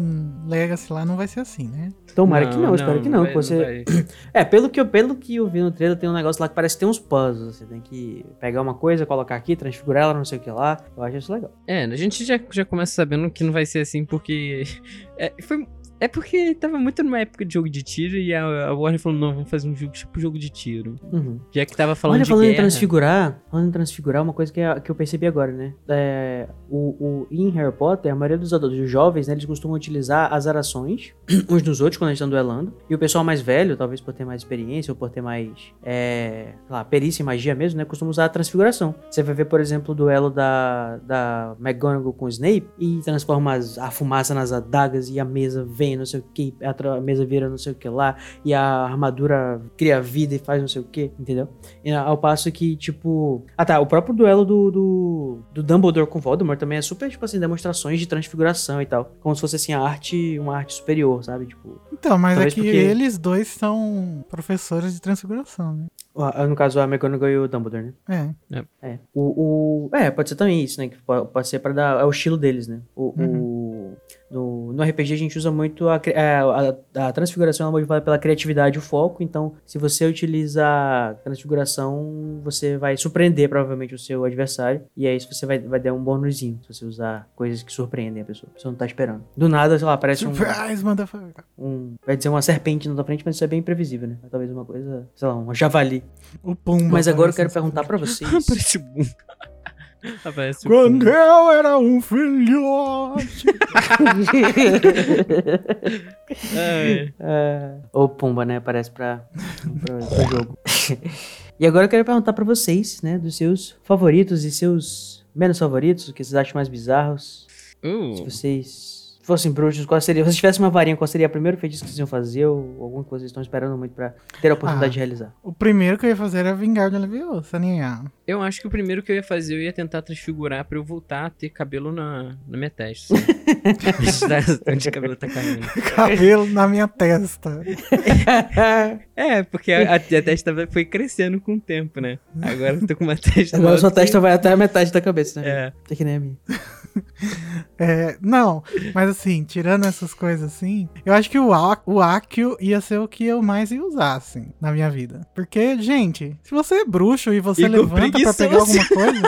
Legacy lá não vai ser assim, né? Tomara que não, espero que não. vai- que você... vai. É, pelo que, eu, pelo que eu vi no trailer, tem um negócio lá que parece que tem uns puzzles. Você tem que pegar uma coisa, colocar aqui, transfigurar ela, não sei o que lá. Eu acho isso legal. É, a gente já, já começa sabendo que não vai ser assim porque. É, foi, é porque tava muito numa época de jogo de tiro e a, Warner falou: não, vamos fazer um jogo tipo jogo de tiro. Uhum. Já que tava falando Olha, de falando em guerra. transfigurar, falando em transfigurar, uma coisa que, é- que eu percebi agora, né? É, o, o, em Harry Potter, a maioria dos adultos, dos jovens, né, eles costumam utilizar as arações uns nos outros quando eles estão duelando. E o pessoal mais velho, talvez por ter mais experiência ou por ter mais, é, sei lá, perícia em magia mesmo, né, costuma usar a transfiguração. Você vai ver, por exemplo, o duelo da, da McGonagall com o Snape e transforma as- a fumaça nas adagas e a mesa vem, não sei o que, a, mesa vira não sei o que lá e a armadura cria vida e faz não sei o que, entendeu? E Ao passo que, tipo. Ah tá, o próprio duelo do, do, do Dumbledore com Voldemort também é super, tipo assim, demonstrações de transfiguração e tal. Como se fosse assim, a arte, uma arte superior, sabe? Tipo. Então, mas é que porque- eles dois são professores de transfiguração, né? a- No caso, a McGonagall e o Dumbledore, né? É. É. O, o- é, pode ser também isso, né? Que po- pode ser pra dar. É o estilo deles, né? O, o- no, no RPG a gente usa muito a, cri- a, a- transfiguração é motivada pela criatividade e o foco. Então, se você utiliza a transfiguração, você vai surpreender provavelmente o seu adversário. E aí você vai, vai dar um bônusinho se você usar coisas que surpreendem a pessoa. Pessoa não tá esperando. Do nada, sei lá, aparece um, Surprise, motherfucker. um. Vai dizer uma serpente na tua frente, mas isso é bem imprevisível, né? Talvez uma coisa, sei lá, um javali. O Pumba. Mas agora eu quero perguntar pra vocês. Parece Boom. Aparece o Quando Boom. eu era um filhote. É. É, Ou Pumba, né? Parece pra, pra, pro jogo. e agora eu quero perguntar pra vocês, né? Dos seus favoritos e seus menos favoritos, o que vocês acham mais bizarros. Se Uh, vocês fossem bruxos, qual seria? Se vocês tivessem uma varinha, qual seria o primeiro feitiço que vocês iam fazer? Ou alguma coisa que vocês estão esperando muito pra ter a oportunidade Ah. de realizar? O primeiro que eu ia fazer era vingar de Leviosa, nem a. Eu acho que o primeiro que eu ia fazer, eu ia tentar transfigurar pra eu voltar a ter cabelo na, na minha testa. Onde o cabelo tá caindo. Cabelo na minha testa. É, porque a, a testa foi crescendo com o tempo, né? Agora eu tô com uma testa. Agora sua que- testa vai até a metade da cabeça, né? É. É que nem a minha. É, não, mas assim, tirando essas coisas assim, eu acho que o, o Akio ia ser o que eu mais ia usar, assim, na minha vida. Porque, gente, se você é bruxo e você Igor levanta pra pegar alguma coisa.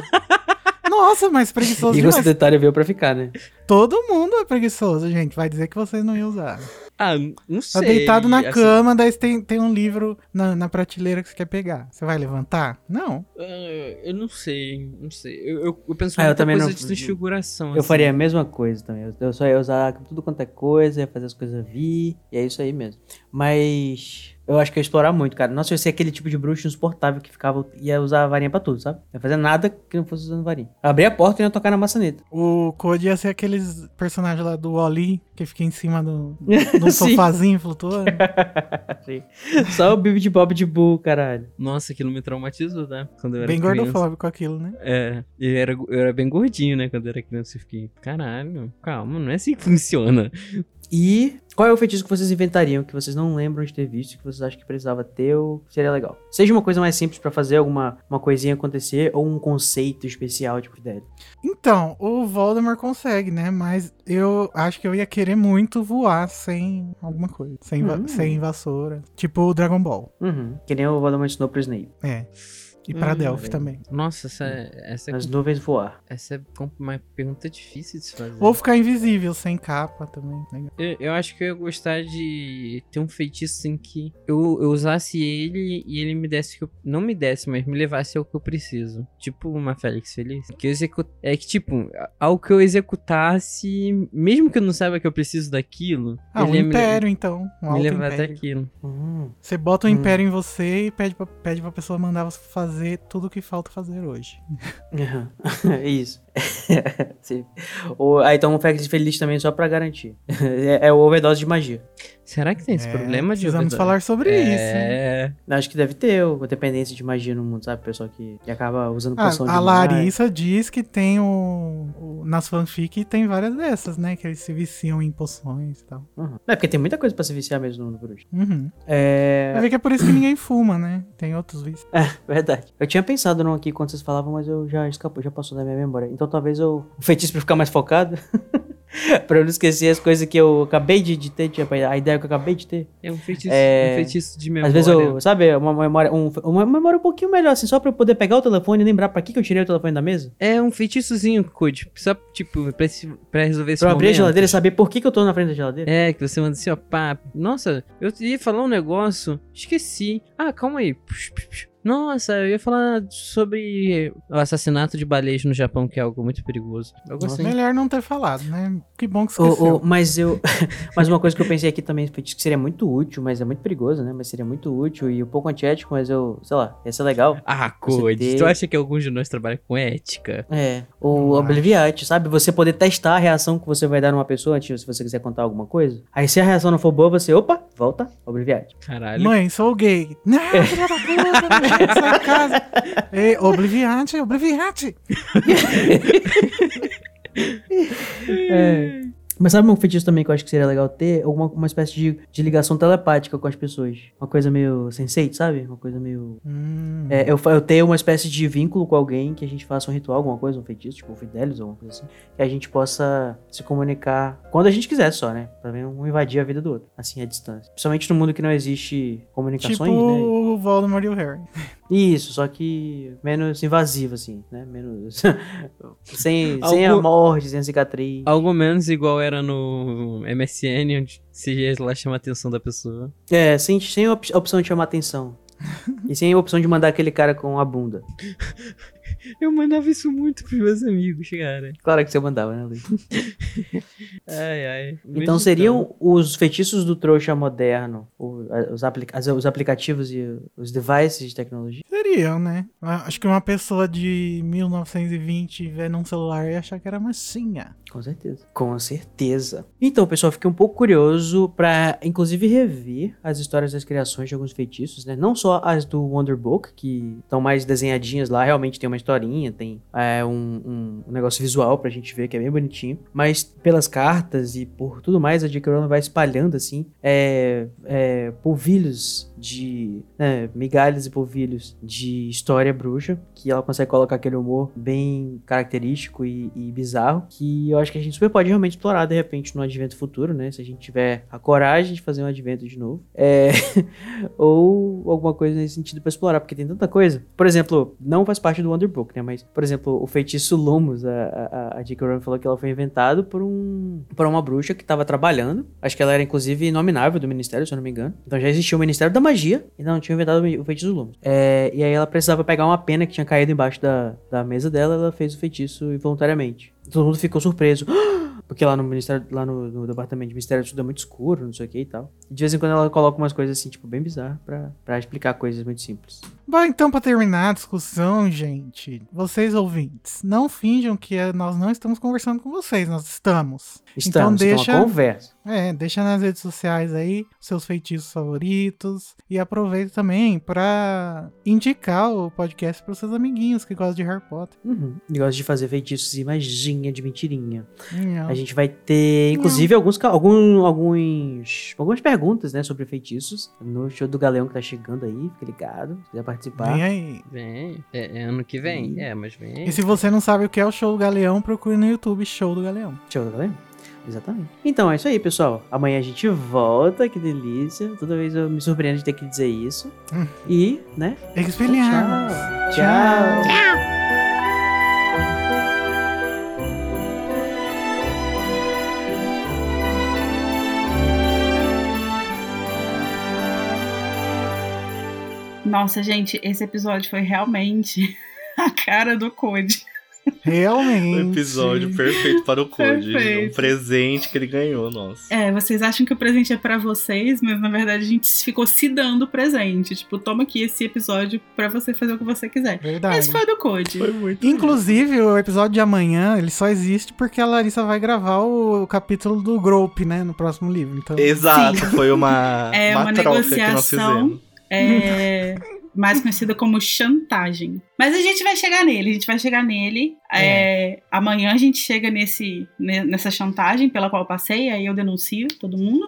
Nossa, mas preguiçoso E você detalhe veio pra ficar, né? Todo mundo é preguiçoso, gente. Vai dizer que vocês não iam usar. Ah, não Tá sei. deitado na assim, cama, daí tem, tem um livro na, na prateleira que você quer pegar. Você vai levantar? Não. ah, eu não sei, não sei. Eu, eu, eu penso Ah, eu também coisa não- de transfiguração. Eu assim. faria a mesma coisa também. Eu- Eu só ia usar tudo quanto é coisa, ia fazer as coisas vir, e é isso aí mesmo. Mas eu acho que eu ia explorar muito, cara. Nossa, eu ia ser aquele tipo de bruxo insuportável que ficava, ia usar a varinha pra tudo, sabe? Não ia fazer nada que não fosse usando varinha. Abrir a porta e ia tocar na maçaneta. O Code ia ser aqueles personagens lá do Oli que fica em cima do, do sofazinho flutuando. Só o Bibi de Bob de Bull, caralho. Nossa, aquilo me traumatizou, tá? Quando eu era Bem criança. gordofóbico aquilo, né? É, eu era, eu era bem gordinho, né? Quando eu era criança, eu fiquei, caralho, calma, não é assim que funciona. E qual é o feitiço que vocês inventariam, que vocês não lembram de ter visto, que vocês acham que precisava ter ou seria legal? Seja uma coisa mais simples pra fazer alguma uma coisinha acontecer, ou um conceito especial, tipo, ideia. Então, o Voldemort consegue, né? Mas eu acho que eu ia querer muito voar sem alguma coisa. Sem, va- Hum. sem vassoura. Tipo o Dragon Ball. Uhum. Que nem o Voldemort ensinou pro Snape. É. E pra Hum, Delphi também. Nossa, essa, essa, é, As nuvens voar. essa é uma pergunta difícil de se fazer. Ou ficar invisível, sem capa também. Legal. Eu, eu acho que eu ia gostar de ter um feitiço assim que eu, eu usasse ele e ele me desse o que eu. Não me desse, mas me levasse ao que eu preciso. Tipo uma Félix Feliz. Que eu execu... É que, tipo, ao que eu executasse, mesmo que eu não saiba que eu preciso daquilo. Ah, um ia me- império, então. Um Me, levar até império. aquilo. Hum. Você bota um Hum. império em você e pede pra, pede pra pessoa mandar você fazer tudo o que falta fazer hoje. Isso. Sim. Ou, aí toma um fact feliz também só pra garantir. é, é o overdose de magia. Será que tem esse É, problema de Precisamos overdose? falar sobre isso. hein? É. Acho que deve ter o- a dependência de magia no mundo, sabe? Pessoal que, que acaba usando Ah, poção a demais. Larissa diz que tem o, o- Nas fanfic tem várias dessas, né? Que eles se viciam em poções e tal. Uhum. É porque tem muita coisa pra se viciar mesmo no, bruxo. Uhum. É. Vai ver que é por isso que ninguém fuma, né? Tem outros vícios. Verdade. Eu tinha pensado num aqui quando vocês falavam, mas eu já escapou, já passou da minha memória. Então talvez eu. O feitiço pra ficar mais focado. pra eu não esquecer as coisas que eu acabei de, de ter, tipo, a ideia que eu acabei de ter. É um feitiço, É, um feitiço de memória. Às vezes eu, sabe, uma memória, um- uma memória um pouquinho melhor, assim, só pra eu poder pegar o telefone e lembrar pra que, que eu tirei o telefone da mesa. É um feitiçozinho, Code. Só, tipo, pra, esse- pra resolver esse Pra eu abrir a momento. geladeira e saber por que, que eu tô na frente da geladeira. É, que você manda assim, ó, pá. Nossa, eu ia falar um negócio, esqueci. Ah, calma aí. Pux, pux, pux. Nossa, eu ia falar sobre o assassinato de baleias no Japão, que é algo muito perigoso. Nossa. Melhor não ter falado, né? Que bom que esqueceu. ô, mas eu. mas uma coisa que eu pensei aqui também, que seria muito útil, mas é muito perigoso, né? Mas seria muito útil e um pouco antiético, mas eu, sei lá, ia ser legal. Ah, Você Code, ter- tu acha que alguns de nós trabalham com ética? É, o. Obliviate, sabe? Você poder testar a reação que você vai dar numa pessoa antes, se você quiser contar alguma coisa. Aí se a reação não for boa, você, opa, volta, Obliviate. Caralho. Mãe, sou gay. Não, né? Sai de casa. Ei, obliviante, obliviante. É. Mas sabe um feitiço também que eu acho que seria legal ter? Alguma uma espécie de, de ligação telepática com as pessoas. Uma coisa meio sensei, sabe? Uma coisa meio. Hum, É, eu, eu tenho uma espécie de vínculo com alguém que a gente faça um ritual, alguma coisa, um feitiço, tipo um Fidelis ou alguma coisa assim. Que a gente possa se comunicar quando a gente quiser só, né? Pra não invadir a vida do outro, assim, à distância. Principalmente no mundo que não existe comunicações, tipo né? o Voldemort e o Harry. Isso, só que menos invasivo, assim, né? Menos. sem, sem a Algo- morte, sem a cicatriz. Algo menos igual era no MSN, onde ia lá chamar a atenção da pessoa. É, sem, sem a op- a opção de chamar atenção. e sem a opção de mandar aquele cara com a bunda. Eu mandava isso muito pros meus amigos, cara. Claro que você mandava, né, Luiz? Ai, ai. Então seriam os feitiços do trouxa moderno, os, aplica- os aplicativos e os devices de tecnologia? Seriam, né? Ah, Acho que uma pessoa de 1920 vendo um celular ia achar que era massinha. Com certeza. Com certeza. Então, pessoal, fiquei um pouco curioso pra, inclusive, rever as histórias das criações de alguns feitiços, né? Não só as do Wonder Book, que estão mais desenhadinhas lá, realmente tem uma historinha, tem é, um, um- um negócio visual pra gente ver que é bem bonitinho. Mas pelas cartas e por tudo mais, a J.K. Rowling vai espalhando, assim, é, é, polvilhos de... né, migalhas e polvilhos de história bruxa, que ela consegue colocar aquele humor bem característico e, e bizarro, que eu acho que a gente super pode realmente explorar de repente no advento futuro, né? Se a gente tiver a coragem de fazer um advento de novo. É, ou alguma coisa nesse sentido pra explorar, porque tem tanta coisa. Por exemplo, não faz parte do Wonderbook, né? Mas, por exemplo, o feitiço Lumos, a, a, a J.K. Rowling falou que ela foi inventado por um por uma bruxa que tava trabalhando. Acho que ela era, inclusive, nominável do ministério, se eu não me engano. Então já existia o Ministério da Magia e não tinha inventado o feitiço Lumos. É, e aí ela precisava pegar uma pena que tinha caído embaixo da, da mesa dela, ela fez o feitiço involuntariamente. Todo mundo ficou surpreso. Porque lá no ministério, lá no, no departamento de mistério tudo é muito escuro, não sei o que e tal. E de vez em quando ela coloca umas coisas assim, tipo, bem bizarras pra, pra explicar coisas muito simples. Bom, então, pra terminar a discussão, gente, vocês ouvintes, não finjam que eh, nós não estamos conversando com vocês, nós estamos. Estamos, então então deixa, uma conversa. é, deixa nas redes sociais aí seus feitiços favoritos e aproveita também pra indicar o podcast pros seus amiguinhos que gostam de Harry Potter. Uhum. E gosta de fazer feitiços e maginha de mentirinha. Não. A gente vai ter, inclusive, alguns, algum, alguns, algumas perguntas, né, sobre feitiços no show do Galeão que tá chegando aí. Fica ligado, se quiser participar. Vem aí. Vem. É, é ano que vem? É, mas vem. E se você não sabe o que é o show do Galeão, procure no YouTube Show do Galeão. Show do Galeão? Exatamente. Então é isso aí, pessoal. Amanhã a gente volta, que delícia. Toda vez eu me surpreendo de ter que dizer isso. Hum. E, né? Expelliarmus. Tchau. Nossa, gente, esse episódio foi realmente a cara do Code. Realmente. O episódio perfeito para o Code. Perfeito. Um presente que ele ganhou, nossa. É, vocês acham que o presente é pra vocês, mas na verdade a gente ficou se dando o presente. Tipo, toma aqui esse episódio pra você fazer o que você quiser. Verdade. Esse foi do Code. Foi muito Inclusive, o episódio de amanhã, ele só existe porque a Larissa vai gravar o capítulo do Grope, né, no próximo livro. Então, Exato, foi uma, É uma troca que nós negociação. É, mais conhecida como chantagem. Mas a gente vai chegar nele, a gente vai chegar nele. É, amanhã a gente chega nesse, ne- nessa chantagem pela qual eu passei, aí eu denuncio todo mundo.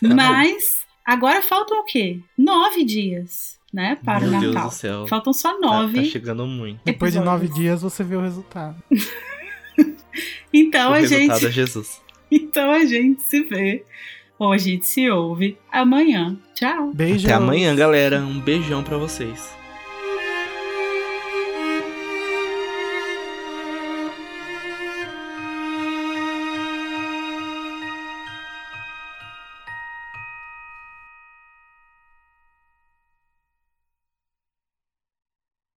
Tá Mas agora faltam o quê? Nove dias, né? Para Meu o Deus Natal. do céu. Faltam só Tá, nove. tá chegando muito. depois de nove episódios. dias você vê o resultado. Então o a resultado gente. é Jesus. Então a gente se vê. Gente se ouve amanhã. Tchau. Beijo. Até amanhã, galera. Um beijão pra vocês.